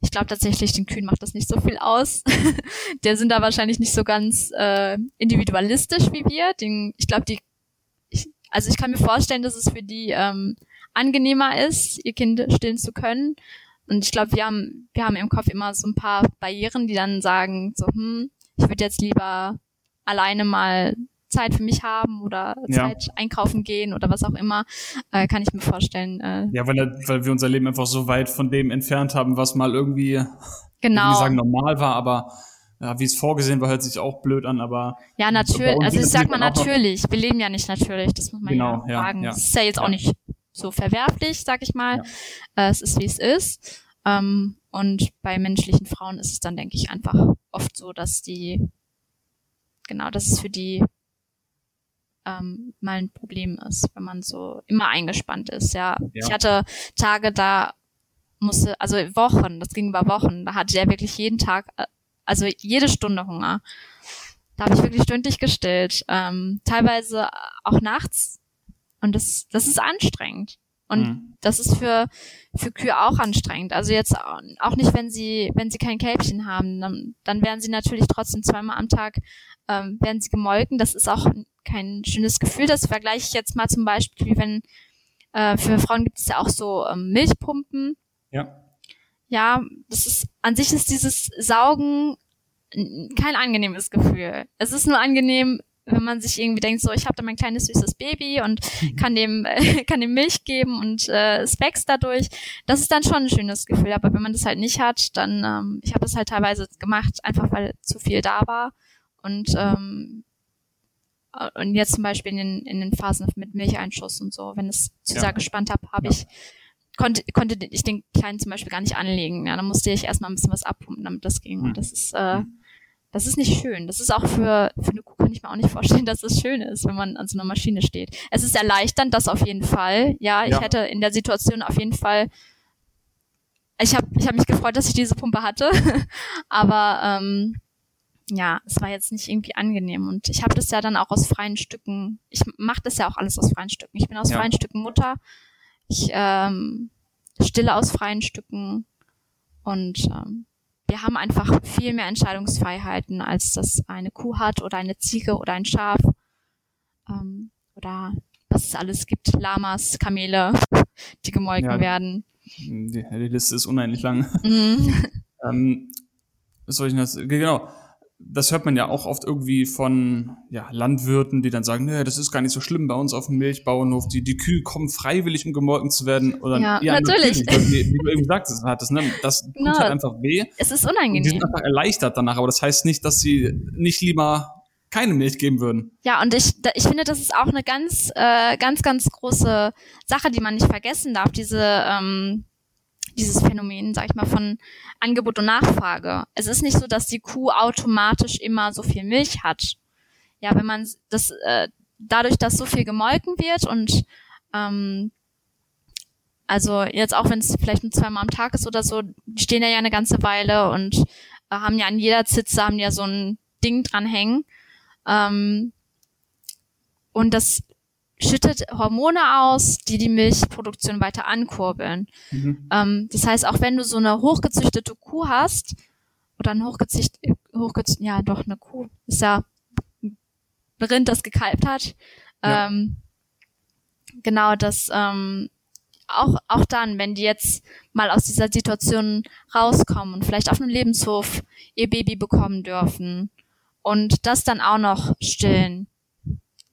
S1: ich glaube tatsächlich, den Kühen macht das nicht so viel aus. Der sind da wahrscheinlich nicht so ganz äh, individualistisch wie wir. Den, ich glaube, die, ich, also ich kann mir vorstellen, dass es für die ähm, angenehmer ist, ihr Kind stillen zu können. Und ich glaube, wir haben, wir haben im Kopf immer so ein paar Barrieren, die dann sagen, so, hm, ich würde jetzt lieber alleine mal Zeit für mich haben oder Zeit ja. einkaufen gehen oder was auch immer, äh, kann ich mir vorstellen. Äh,
S2: ja, weil, weil wir unser Leben einfach so weit von dem entfernt haben, was mal irgendwie,
S1: genau.
S2: wie sagen, normal war, aber ja, wie es vorgesehen war, hört sich auch blöd an, aber.
S1: Ja, natürlich. Also ich sag mal natürlich. Wir leben ja nicht natürlich. Das muss man genau, ja sagen. Ja, das ist ja jetzt auch nicht so verwerflich, sag ich mal. Ja. Äh, es ist, wie es ist. Ähm, und bei menschlichen Frauen ist es dann, denke ich, einfach oft so, dass die, genau, dass es für die ähm, mal ein Problem ist, wenn man so immer eingespannt ist. Ja, ja. ich hatte Tage, da musste, also Wochen, das ging über Wochen, da hatte er wirklich jeden Tag, äh, also jede Stunde Hunger. Da habe ich wirklich stündlich gestillt. Ähm, teilweise auch nachts und das, das ist anstrengend. Und mhm. das ist für, für Kühe auch anstrengend. Also jetzt auch nicht, wenn sie, wenn sie kein Kälbchen haben, dann, dann werden sie natürlich trotzdem zweimal am Tag, ähm, werden sie gemolken. Das ist auch kein schönes Gefühl. Das vergleiche ich jetzt mal zum Beispiel, wie wenn, äh, für Frauen gibt es ja auch so ähm, Milchpumpen.
S2: Ja.
S1: Ja, das ist, an sich ist dieses Saugen kein angenehmes Gefühl. Es ist nur angenehm, wenn man sich irgendwie denkt, so ich habe da mein kleines süßes Baby und mhm. kann dem äh, kann dem Milch geben und äh, es wächst dadurch, das ist dann schon ein schönes Gefühl. Aber wenn man das halt nicht hat, dann ähm, ich habe das halt teilweise gemacht, einfach weil zu viel da war und ähm, und jetzt zum Beispiel in den, in den Phasen mit Milcheinschuss und so, wenn es zu ja. sehr gespannt habe, habe ja. ich konnte konnte ich den kleinen zum Beispiel gar nicht anlegen. Ja, dann musste ich erstmal ein bisschen was abpumpen, damit das ging. Und mhm. das ist äh, mhm. Das ist nicht schön. Das ist auch für, für eine Kuh kann ich mir auch nicht vorstellen, dass es schön ist, wenn man an so einer Maschine steht. Es ist erleichternd, das auf jeden Fall. Ja, ich ja. hätte in der Situation auf jeden Fall ich habe ich hab mich gefreut, dass ich diese Pumpe hatte. Aber ähm, ja, es war jetzt nicht irgendwie angenehm. Und ich habe das ja dann auch aus freien Stücken, ich mache das ja auch alles aus freien Stücken. Ich bin aus
S2: Ja.
S1: freien Stücken Mutter. Ich ähm, stille aus freien Stücken. Und ähm, wir haben einfach viel mehr Entscheidungsfreiheiten, als das eine Kuh hat oder eine Ziege oder ein Schaf. Ähm, oder was es alles gibt. Lamas, Kamele, die gemolken
S2: Ja.
S1: werden.
S2: Die, die Liste ist unendlich lang.
S1: Mhm.
S2: Ähm, was soll ich denn das? Genau. Das hört man ja auch oft irgendwie von ja, Landwirten, die dann sagen, nee, das ist gar nicht so schlimm bei uns auf dem Milchbauernhof. Die, die Kühe kommen freiwillig, um gemolken zu werden. Oder
S1: Ja, natürlich.
S2: Wie, wie du eben sagtest, hattest, ne? das tut
S1: Genau.
S2: halt einfach weh.
S1: Es ist
S2: Und die
S1: unangenehm.
S2: sind einfach erleichtert danach, aber das heißt nicht, dass sie nicht lieber keine Milch geben würden.
S1: Ja, und ich, ich finde, das ist auch eine ganz, äh, ganz, ganz große Sache, die man nicht vergessen darf, diese, ähm, dieses Phänomen, sag ich mal, von Angebot und Nachfrage. Es ist nicht so, dass die Kuh automatisch immer so viel Milch hat. Ja, wenn man das, äh, dadurch, dass so viel gemolken wird und ähm, also jetzt auch wenn es vielleicht nur zweimal am Tag ist oder so, die stehen ja, eine ganze Weile und äh, haben ja an jeder Zitze haben ja so ein Ding dranhängen. Ähm, und das schüttet Hormone aus, die die Milchproduktion weiter ankurbeln.
S2: Mhm.
S1: Ähm, das heißt, auch wenn du so eine hochgezüchtete Kuh hast, oder ein hochgezücht, hochgezücht, ja doch, eine Kuh, ist ja ein Rind, das gekalbt hat.
S2: Ja.
S1: Ähm, genau, das ähm, auch, auch dann, wenn die jetzt mal aus dieser Situation rauskommen und vielleicht auf einem Lebenshof ihr Baby bekommen dürfen und das dann auch noch stillen,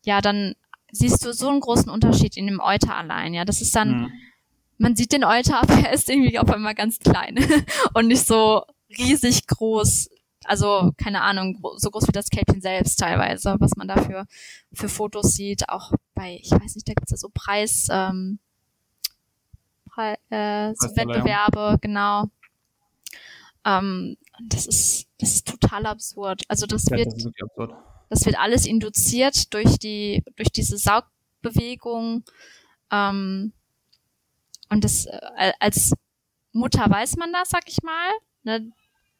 S1: ja, dann siehst du so einen großen Unterschied in dem Euter allein, ja. Das ist dann,
S2: Mhm.
S1: man sieht den Euter, aber er ist irgendwie auf einmal ganz klein und nicht so riesig groß. Also, keine Ahnung, so groß wie das Kälbchen selbst teilweise, was man dafür für Fotos sieht. Auch bei, ich weiß nicht, da gibt's ja so Preis, ähm, Pre äh, so. Wettbewerbe, genau. Ähm, das ist, das ist total absurd. Also das
S2: Ja,
S1: wird
S2: das
S1: das wird alles induziert durch die, durch diese Saugbewegung. Ähm, und das äh, als Mutter weiß man das, sag ich mal. Ne?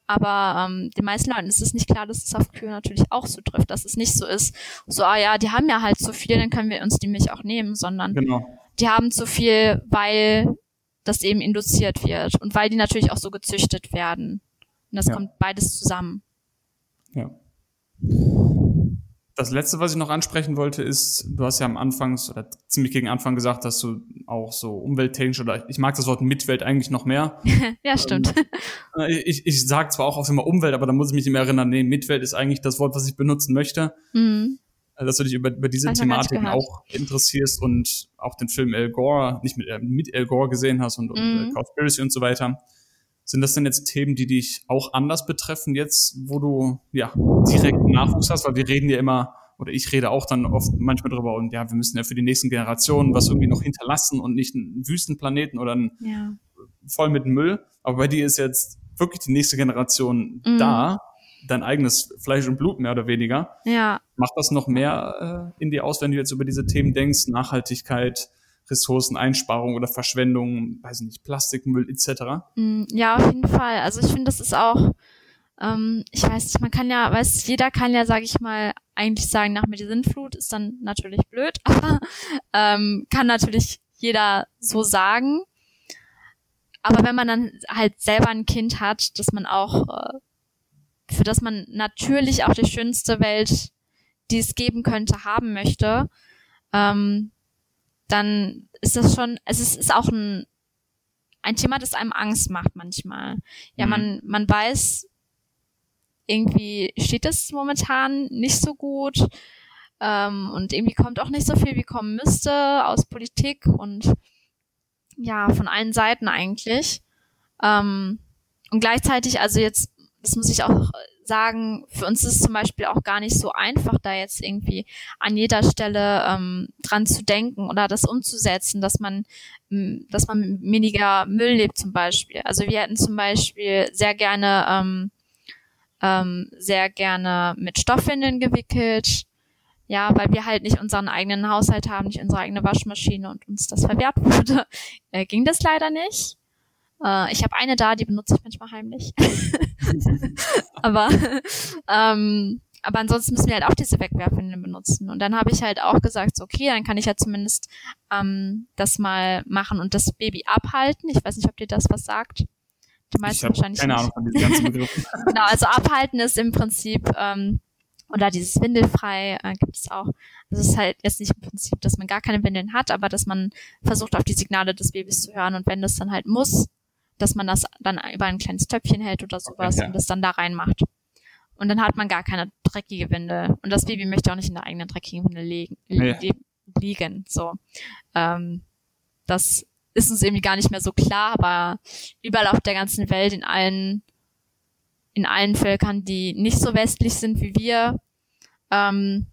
S1: Aber ähm, den meisten Leuten ist es nicht klar, dass es auf Kühe natürlich auch so trifft, dass es nicht so ist. So, ah ja, die haben ja halt so viel, dann können wir uns die Milch auch nehmen, sondern
S2: Genau.
S1: die haben zu viel, weil das eben induziert wird und weil die natürlich auch so gezüchtet werden. Und das
S2: Ja.
S1: kommt beides zusammen.
S2: Ja. Das letzte, was ich noch ansprechen wollte, ist, du hast ja am Anfang oder ziemlich gegen Anfang gesagt, dass du auch so umwelttechnisch oder ich mag das Wort Mitwelt eigentlich noch mehr.
S1: ja, stimmt.
S2: Äh, Ich, ich sage zwar auch auf immer Umwelt, aber da muss ich mich immer erinnern, nee, Mitwelt ist eigentlich das Wort, was ich benutzen möchte.
S1: mhm.
S2: Also, dass du dich über, über diese
S1: nicht
S2: Thematiken auch interessierst und auch den Film El Gore, nicht mit, äh, mit El Gore gesehen hast und, und
S1: Mhm.
S2: äh, Cowspiracy und so weiter. Sind das denn jetzt Themen, die dich auch anders betreffen jetzt, wo du ja direkt Nachwuchs hast? Weil wir reden ja immer, oder ich rede auch dann oft manchmal drüber und ja, wir müssen ja für die nächsten Generationen was irgendwie noch hinterlassen und nicht einen Wüstenplaneten oder einen
S1: Ja.
S2: voll mit Müll. Aber bei dir ist jetzt wirklich die nächste Generation
S1: Mhm.
S2: da, dein eigenes Fleisch und Blut mehr oder weniger.
S1: Ja,
S2: Macht das noch mehr äh, in dir aus, wenn du jetzt über diese Themen denkst? Nachhaltigkeit, Ressourceneinsparung oder Verschwendung, weiß ich nicht, Plastikmüll etc.
S1: mm, ja, auf jeden Fall. Also ich finde, das ist auch, ähm, ich weiß man kann ja, weiß, jeder kann ja, sage ich mal, eigentlich sagen, nach mir die Sintflut ist dann natürlich blöd, aber ähm, kann natürlich jeder so sagen. Aber wenn man dann halt selber ein Kind hat, dass man auch, äh, für das man natürlich auch die schönste Welt, die es geben könnte, haben möchte, ähm, dann ist das schon, es ist, ist auch ein, ein Thema, das einem Angst macht manchmal. Ja,
S2: Mhm.
S1: man, man weiß, irgendwie steht es momentan nicht so gut ähm, und irgendwie kommt auch nicht so viel, wie kommen müsste aus Politik und ja, von allen Seiten eigentlich. Ähm, und gleichzeitig, also jetzt, das muss ich auch sagen, für uns ist es zum Beispiel auch gar nicht so einfach, da jetzt irgendwie an jeder Stelle ähm, dran zu denken oder das umzusetzen, dass man, dass man weniger Müll lebt zum Beispiel. Also wir hätten zum Beispiel sehr gerne, ähm, ähm, sehr gerne mit Stoffwindeln gewickelt. Ja, weil wir halt nicht unseren eigenen Haushalt haben, nicht unsere eigene Waschmaschine und uns das verwehrt wurde, äh, ging das leider nicht. Äh, ich habe eine da, die benutze ich manchmal heimlich. aber ähm, aber ansonsten müssen wir halt auch diese Wegwerfwindeln benutzen. Und dann habe ich halt auch gesagt, so, okay, dann kann ich ja zumindest ähm, das mal machen und das Baby abhalten. Ich weiß nicht, ob dir das was sagt.
S2: Die meisten ich wahrscheinlich keine nicht. Ahnung von diesen ganzen Begriffen.
S1: genau, also abhalten ist im Prinzip ähm, oder dieses Windelfrei äh, gibt es auch. Also es ist halt jetzt nicht im Prinzip, dass man gar keine Windeln hat, aber dass man versucht, auf die Signale des Babys zu hören und wenn das dann halt muss, dass man das dann über ein kleines Töpfchen hält oder sowas okay, ja. und das dann da reinmacht. Und dann hat man gar keine dreckige Windel. Und das Baby möchte auch nicht in der eigenen dreckigen Windel liegen. Nee. liegen so. Ähm, das ist uns irgendwie gar nicht mehr so klar, aber überall auf der ganzen Welt, in allen in allen Völkern, die nicht so westlich sind wie wir, ähm,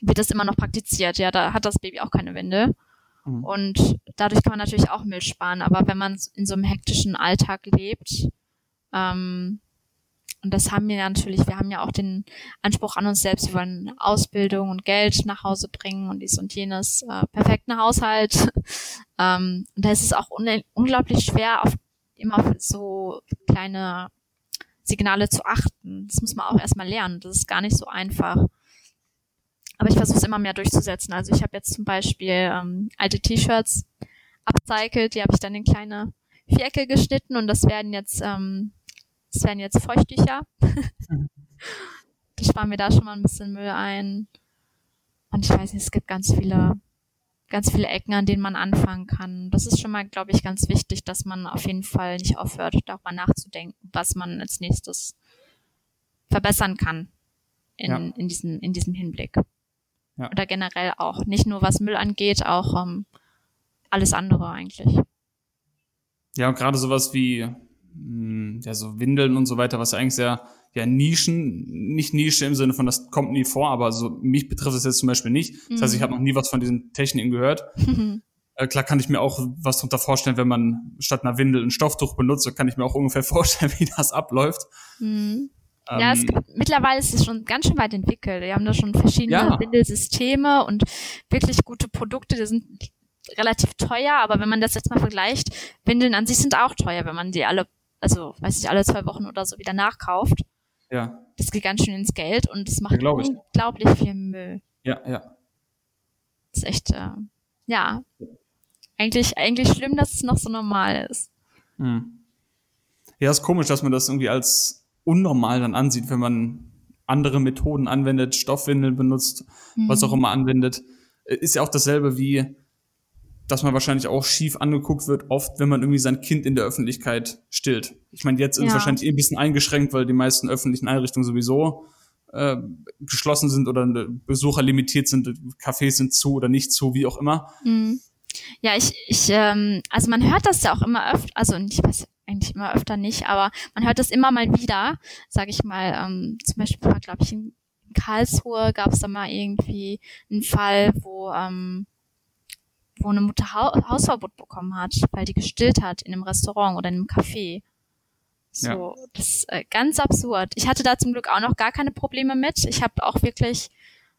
S1: wird das immer noch praktiziert. Ja, da hat das Baby auch keine Winde. Mhm. Und dadurch kann man natürlich auch Milch sparen. Aber wenn man in so einem hektischen Alltag lebt, ähm, und das haben wir natürlich, wir haben ja auch den Anspruch an uns selbst, wir wollen Ausbildung und Geld nach Hause bringen und dies und jenes, äh, perfekten Haushalt. ähm, und da ist es auch un unglaublich schwer, auf immer auf so kleine Signale zu achten. Das muss man auch erstmal lernen. Das ist gar nicht so einfach. Aber ich versuche es immer mehr durchzusetzen. Also ich habe jetzt zum Beispiel ähm, alte T-Shirts upcycelt, die habe ich dann in kleine Vierecke geschnitten und das werden jetzt, ähm, das werden jetzt Feuchttücher. ich spare mir da schon mal ein bisschen Müll ein. Und ich weiß nicht, es gibt ganz viele ganz viele Ecken, an denen man anfangen kann. Das ist schon mal, glaube ich, ganz wichtig, dass man auf jeden Fall nicht aufhört, darüber nachzudenken, was man als nächstes verbessern kann in, ja. in, diesem, in diesem Hinblick. Ja. Oder generell auch. Nicht nur was Müll angeht, auch ähm, alles andere eigentlich.
S2: Ja, und gerade sowas wie mh, hm, ja, so Windeln und so weiter, was eigentlich sehr ja, Nischen, nicht Nische im Sinne von, das kommt nie vor, aber so mich betrifft es jetzt zum Beispiel nicht. Das heißt, ich habe noch nie was von diesen Techniken gehört. Äh, klar kann ich mir auch was darunter vorstellen, wenn man statt einer Windel ein Stofftuch benutzt, kann ich mir auch ungefähr vorstellen, wie das abläuft.
S1: Mhm. Ähm, ja, es gibt, mittlerweile ist es schon ganz schön weit entwickelt. Wir haben da schon verschiedene ja. Windelsysteme und wirklich gute Produkte. Die sind relativ teuer, aber wenn man das jetzt mal vergleicht, Windeln an sich sind auch teuer, wenn man die alle, also weiß ich, alle zwei Wochen oder so wieder nachkauft.
S2: Ja.
S1: Das geht ganz schön ins Geld und es macht ja, unglaublich viel Müll.
S2: Ja, ja.
S1: Das ist echt, äh, ja. Eigentlich, eigentlich schlimm, dass es noch so normal ist.
S2: Hm. Ja, ist komisch, dass man das irgendwie als unnormal dann ansieht, wenn man andere Methoden anwendet, Stoffwindeln benutzt, mhm. was auch immer anwendet. Ist ja auch dasselbe wie, dass man wahrscheinlich auch schief angeguckt wird, oft, wenn man irgendwie sein Kind in der Öffentlichkeit stillt. Ich meine, jetzt ist ja. es wahrscheinlich eh ein bisschen eingeschränkt, weil die meisten öffentlichen Einrichtungen sowieso äh, geschlossen sind oder Besucher limitiert sind, Cafés sind zu oder nicht zu, wie auch immer.
S1: Mhm. Ja, ich, ich, ähm, also man hört das ja auch immer öfter, also ich weiß eigentlich immer öfter nicht, aber man hört das immer mal wieder, sage ich mal, ähm, zum Beispiel war, glaube ich, in Karlsruhe gab es da mal irgendwie einen Fall, wo ähm, wo eine Mutter ha Hausverbot bekommen hat, weil die gestillt hat in einem Restaurant oder in einem Café. So, ja. das ist äh, ganz absurd. Ich hatte da zum Glück auch noch gar keine Probleme mit. Ich habe auch wirklich,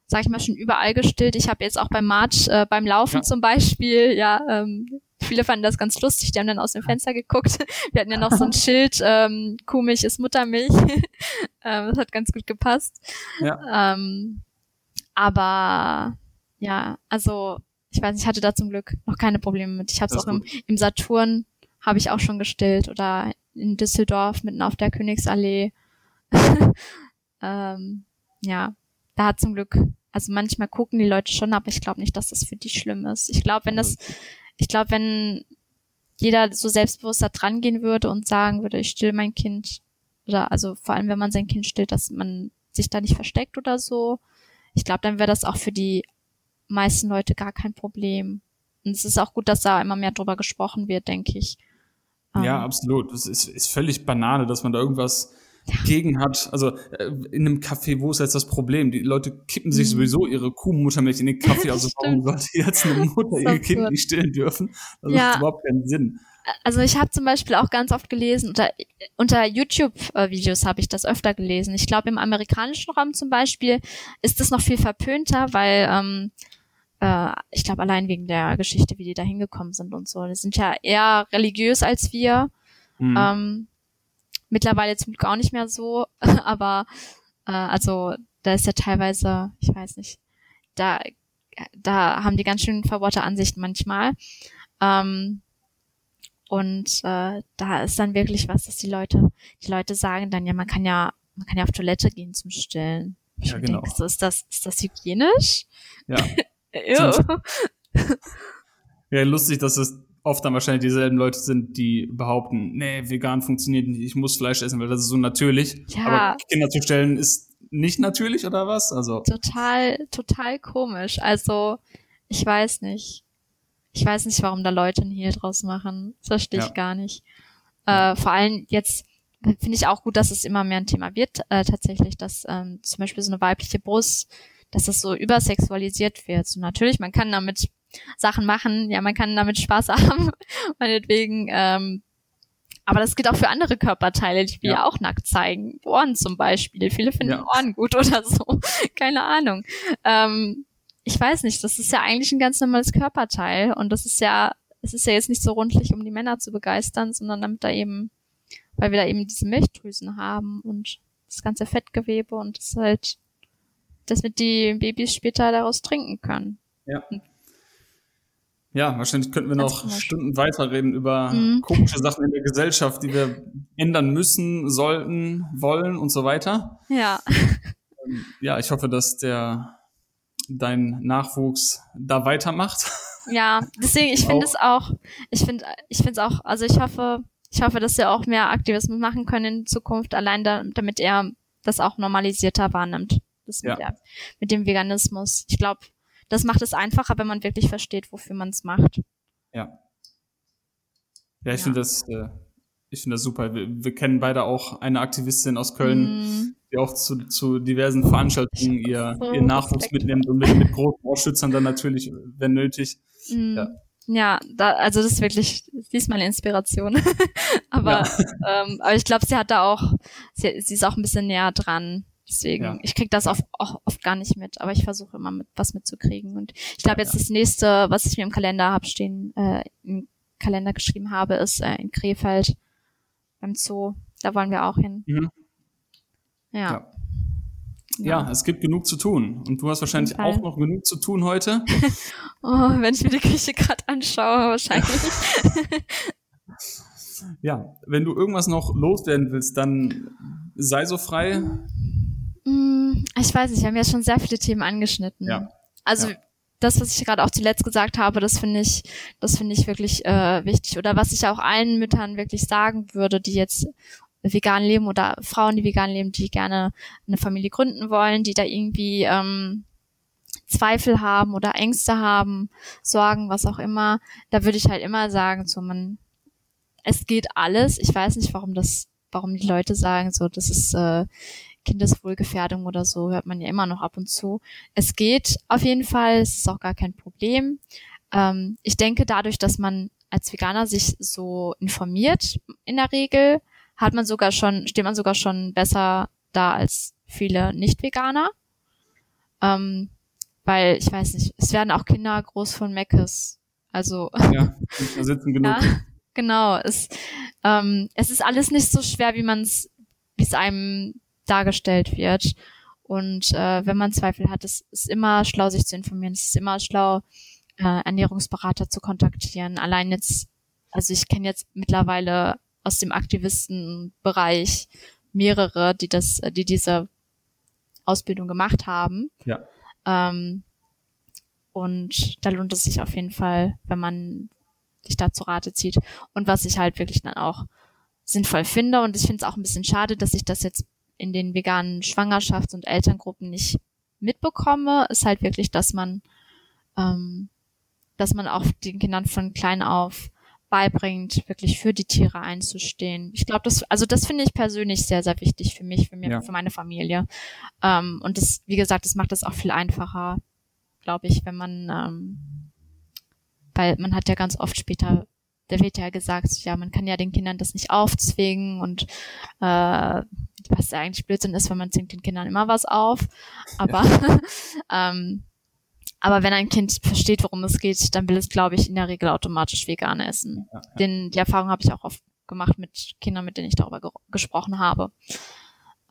S1: sag ich mal, schon überall gestillt. Ich habe jetzt auch beim March, äh, beim Laufen ja. zum Beispiel, ja, ähm, viele fanden das ganz lustig, die haben dann aus dem Fenster geguckt. Wir hatten ja noch so ein Schild, ähm, Kuhmilch ist Muttermilch. ähm, das hat ganz gut gepasst. Ja. Ähm, aber ja, also ich weiß, ich hatte da zum Glück noch keine Probleme mit. Ich habe es auch im, im Saturn habe ich auch schon gestillt oder in Düsseldorf mitten auf der Königsallee. ähm, ja, da hat zum Glück, also manchmal gucken die Leute schon, aber ich glaube nicht, dass das für die schlimm ist. Ich glaube, wenn das, ich glaube, wenn jeder so selbstbewusst da dran gehen würde und sagen würde, ich still mein Kind, oder also vor allem, wenn man sein Kind stillt, dass man sich da nicht versteckt oder so, ich glaube, dann wäre das auch für die meisten Leute gar kein Problem. Und es ist auch gut, dass da immer mehr drüber gesprochen wird, denke ich.
S2: Ja, ähm, absolut. Es ist, ist völlig banane, dass man da irgendwas. Gegen hat. Also äh, in einem Café, wo ist jetzt das Problem? Die Leute kippen sich mhm. sowieso ihre Kuhmuttermilch in den Kaffee. Also warum sollte jetzt eine Mutter ihr Kind nicht stillen dürfen? Das ja. macht überhaupt keinen Sinn.
S1: Also ich habe zum Beispiel auch ganz oft gelesen, unter, unter YouTube-Videos habe ich das öfter gelesen. Ich glaube, im amerikanischen Raum zum Beispiel ist das noch viel verpönter, weil ähm, äh, ich glaube allein wegen der Geschichte, wie die da hingekommen sind und so. Die sind ja eher religiös als wir. Mhm. Ähm, Mittlerweile zum Glück auch nicht mehr so, aber äh, also da ist ja teilweise, ich weiß nicht, da, da haben die ganz schön verbohrte Ansichten manchmal. Ähm, und äh, da ist dann wirklich was, dass die Leute, die Leute sagen dann ja, man kann ja, man kann ja auf Toilette gehen zum Stillen. Ich
S2: Ja, genau.
S1: denke, so ist das, ist das hygienisch?
S2: Ja. Ja, lustig, dass es oft dann wahrscheinlich dieselben Leute sind, die behaupten, nee, vegan funktioniert nicht, ich muss Fleisch essen, weil das ist so natürlich.
S1: Ja.
S2: Aber Kinder zu stellen ist nicht natürlich oder was? Also,
S1: total, total komisch. Also, ich weiß nicht. Ich weiß nicht, warum da Leute ein Hehl draus machen. Das verstehe ich
S2: Ja.
S1: gar nicht. Äh, vor allem jetzt finde ich auch gut, dass es immer mehr ein Thema wird, äh, tatsächlich, dass ähm, zum Beispiel so eine weibliche Brust, dass das so übersexualisiert wird. So natürlich, man kann damit Sachen machen, ja, man kann damit Spaß haben, meinetwegen, ähm, aber das gilt auch für andere Körperteile, die wir
S2: Ja.
S1: ja auch nackt zeigen. Ohren zum Beispiel. Viele finden
S2: Ja.
S1: Ohren gut oder so. Keine Ahnung. Ähm, ich weiß nicht, das ist ja eigentlich ein ganz normales Körperteil und das ist ja, es ist ja jetzt nicht so rundlich, um die Männer zu begeistern, sondern damit da eben, weil wir da eben diese Milchdrüsen haben und das ganze Fettgewebe und das halt, dass wir die Babys später daraus trinken können.
S2: ja, wahrscheinlich könnten wir noch. Stunden weiterreden über
S1: Mhm.
S2: komische Sachen in der Gesellschaft, die wir ändern müssen, sollten, wollen und so weiter.
S1: Ja.
S2: Ja, ich hoffe, dass der dein Nachwuchs da weitermacht.
S1: Ja, deswegen, ich finde es auch, ich finde, ich finde es auch, also ich hoffe, ich hoffe, dass wir auch mehr Aktivismus machen können in Zukunft, allein da, damit er das auch normalisierter wahrnimmt. Das mit,
S2: Ja.
S1: der, mit dem Veganismus. Ich glaube, das macht es einfacher, wenn man wirklich versteht, wofür man es macht.
S2: Ja. Ja, ich
S1: Ja.
S2: finde das, äh, ich finde das super. Wir, wir kennen beide auch eine Aktivistin aus Köln,
S1: Mm,
S2: die auch zu, zu diversen Veranstaltungen ihr,
S1: So
S2: ihren Nachwuchs
S1: Respekt.
S2: mitnimmt und mit, mit großen Ausschützern dann natürlich, wenn nötig.
S1: mm,
S2: Ja.
S1: ja, da, also das ist wirklich, sie ist meine Inspiration. aber, ähm, aber ich glaube, sie hat da auch, sie, sie ist auch ein bisschen näher dran. Deswegen,
S2: Ja.
S1: ich krieg das oft, auch oft gar nicht mit, aber ich versuche immer mit was mitzukriegen. Und ich glaube,
S2: Ja,
S1: jetzt das nächste, was ich mir im Kalender hab stehen, äh, im Kalender geschrieben habe, ist äh, in Krefeld beim Zoo. Da wollen wir auch hin.
S2: Mhm.
S1: Ja.
S2: Ja. ja, es gibt genug zu tun. Und du hast wahrscheinlich auch noch genug zu tun heute.
S1: Oh, wenn ich mir die Küche gerade anschaue, wahrscheinlich.
S2: Ja, wenn du irgendwas noch loswerden willst, dann sei so frei.
S1: Mm, ich weiß nicht, wir haben ja schon sehr viele Themen angeschnitten.
S2: Ja.
S1: Also
S2: Ja.
S1: das, was ich gerade auch zuletzt gesagt habe, das finde ich, das finde ich wirklich äh, wichtig. Oder was ich auch allen Müttern wirklich sagen würde, die jetzt vegan leben oder Frauen, die vegan leben, die gerne eine Familie gründen wollen, die da irgendwie ähm, Zweifel haben oder Ängste haben, Sorgen, was auch immer, da würde ich halt immer sagen, so man, es geht alles. Ich weiß nicht, warum das, warum die Leute sagen, so das ist äh, Kindeswohlgefährdung oder so, hört man ja immer noch ab und zu. Es geht auf jeden Fall, es ist auch gar kein Problem. Ähm, ich denke, dadurch, dass man als Veganer sich so informiert, in der Regel, hat man sogar schon, steht man sogar schon besser da als viele Nicht-Veganer. Ähm, weil, ich weiß nicht, es werden auch Kinder groß von Meckes. Also,
S2: Ja, da sitzen genug.
S1: ja, genau. Es, ähm, es ist alles nicht so schwer, wie man es, wie es einem dargestellt wird. Und äh, wenn man Zweifel hat, es ist immer schlau, sich zu informieren. Es ist immer schlau, äh, Ernährungsberater zu kontaktieren. Allein jetzt, also ich kenne jetzt mittlerweile aus dem Aktivistenbereich mehrere, die das, die diese Ausbildung gemacht haben.
S2: Ja.
S1: Ähm, und da lohnt es sich auf jeden Fall, wenn man sich da zu Rate zieht. Und was ich halt wirklich dann auch sinnvoll finde, und ich finde es auch ein bisschen schade, dass ich das jetzt in den veganen Schwangerschafts- und Elterngruppen nicht mitbekomme, ist halt wirklich, dass man, ähm, dass man auch den Kindern von klein auf beibringt, wirklich für die Tiere einzustehen. Ich glaube, das, also das finde ich persönlich sehr, sehr wichtig für mich, für mir,
S2: Ja.
S1: für meine Familie. Ähm, und das, wie gesagt, das macht es auch viel einfacher, glaube ich, wenn man, ähm, weil man hat ja ganz oft später, da wird ja gesagt, ja, man kann ja den Kindern das nicht aufzwingen und äh, was ja eigentlich Blödsinn ist, weil man zwingt den Kindern immer was auf. Aber ähm, aber wenn ein Kind versteht, worum es geht, dann will es, glaube ich, in der Regel automatisch vegan essen.
S2: Ja, ja.
S1: Den, die Erfahrung habe ich auch oft gemacht mit Kindern, mit denen ich darüber ge gesprochen habe.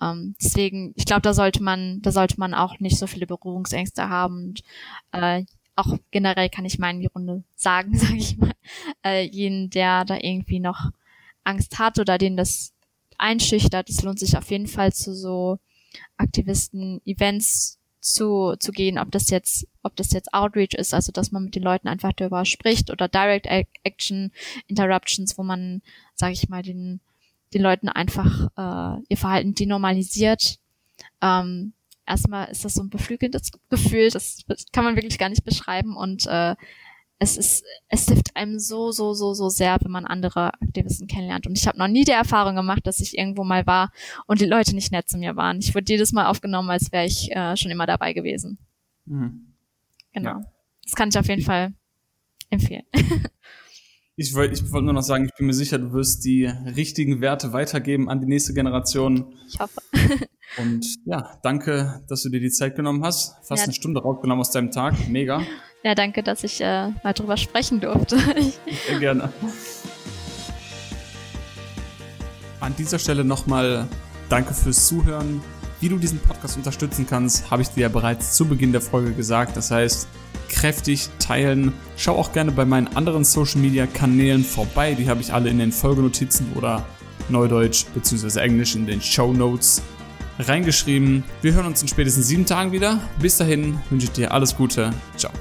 S1: Ähm, deswegen, ich glaube, da sollte man, da sollte man auch nicht so viele Berührungsängste haben. Und, äh, auch generell kann ich mal in die Runde sagen, sage ich mal, äh, jeden, der da irgendwie noch Angst hat oder den das einschüchtert, es lohnt sich auf jeden Fall zu so Aktivisten-Events zu, zu gehen, ob das jetzt, ob das jetzt Outreach ist, also dass man mit den Leuten einfach darüber spricht oder Direct Action Interruptions, wo man, sage ich mal, den, den Leuten einfach äh, ihr Verhalten denormalisiert. Ähm, erstmal ist das so ein beflügelndes Gefühl, das kann man wirklich gar nicht beschreiben und äh, es ist, es hilft einem so, so, so, so sehr, wenn man andere Aktivisten kennenlernt. Und ich habe noch nie die Erfahrung gemacht, dass ich irgendwo mal war und die Leute nicht nett zu mir waren. Ich wurde jedes Mal aufgenommen, als wäre ich äh, schon immer dabei gewesen. Mhm. Genau. Ja. Das kann ich auf jeden Fall empfehlen.
S2: Ich wollte ich wollt nur noch sagen, ich bin mir sicher, du wirst die richtigen Werte weitergeben an die nächste Generation.
S1: Ich hoffe.
S2: Und ja, danke, dass du dir die Zeit genommen hast. Fast ja. eine Stunde rausgenommen aus deinem Tag. Mega.
S1: Ja, danke, dass ich äh, mal drüber sprechen durfte.
S2: Sehr gerne. An dieser Stelle nochmal danke fürs Zuhören. Wie du diesen Podcast unterstützen kannst, habe ich dir ja bereits zu Beginn der Folge gesagt. Das heißt, kräftig teilen. Schau auch gerne bei meinen anderen Social Media Kanälen vorbei. Die habe ich alle in den Folgenotizen oder Neudeutsch bzw. Englisch in den Show Notes reingeschrieben. Wir hören uns in spätestens sieben Tagen wieder. Bis dahin wünsche ich dir alles Gute. Ciao.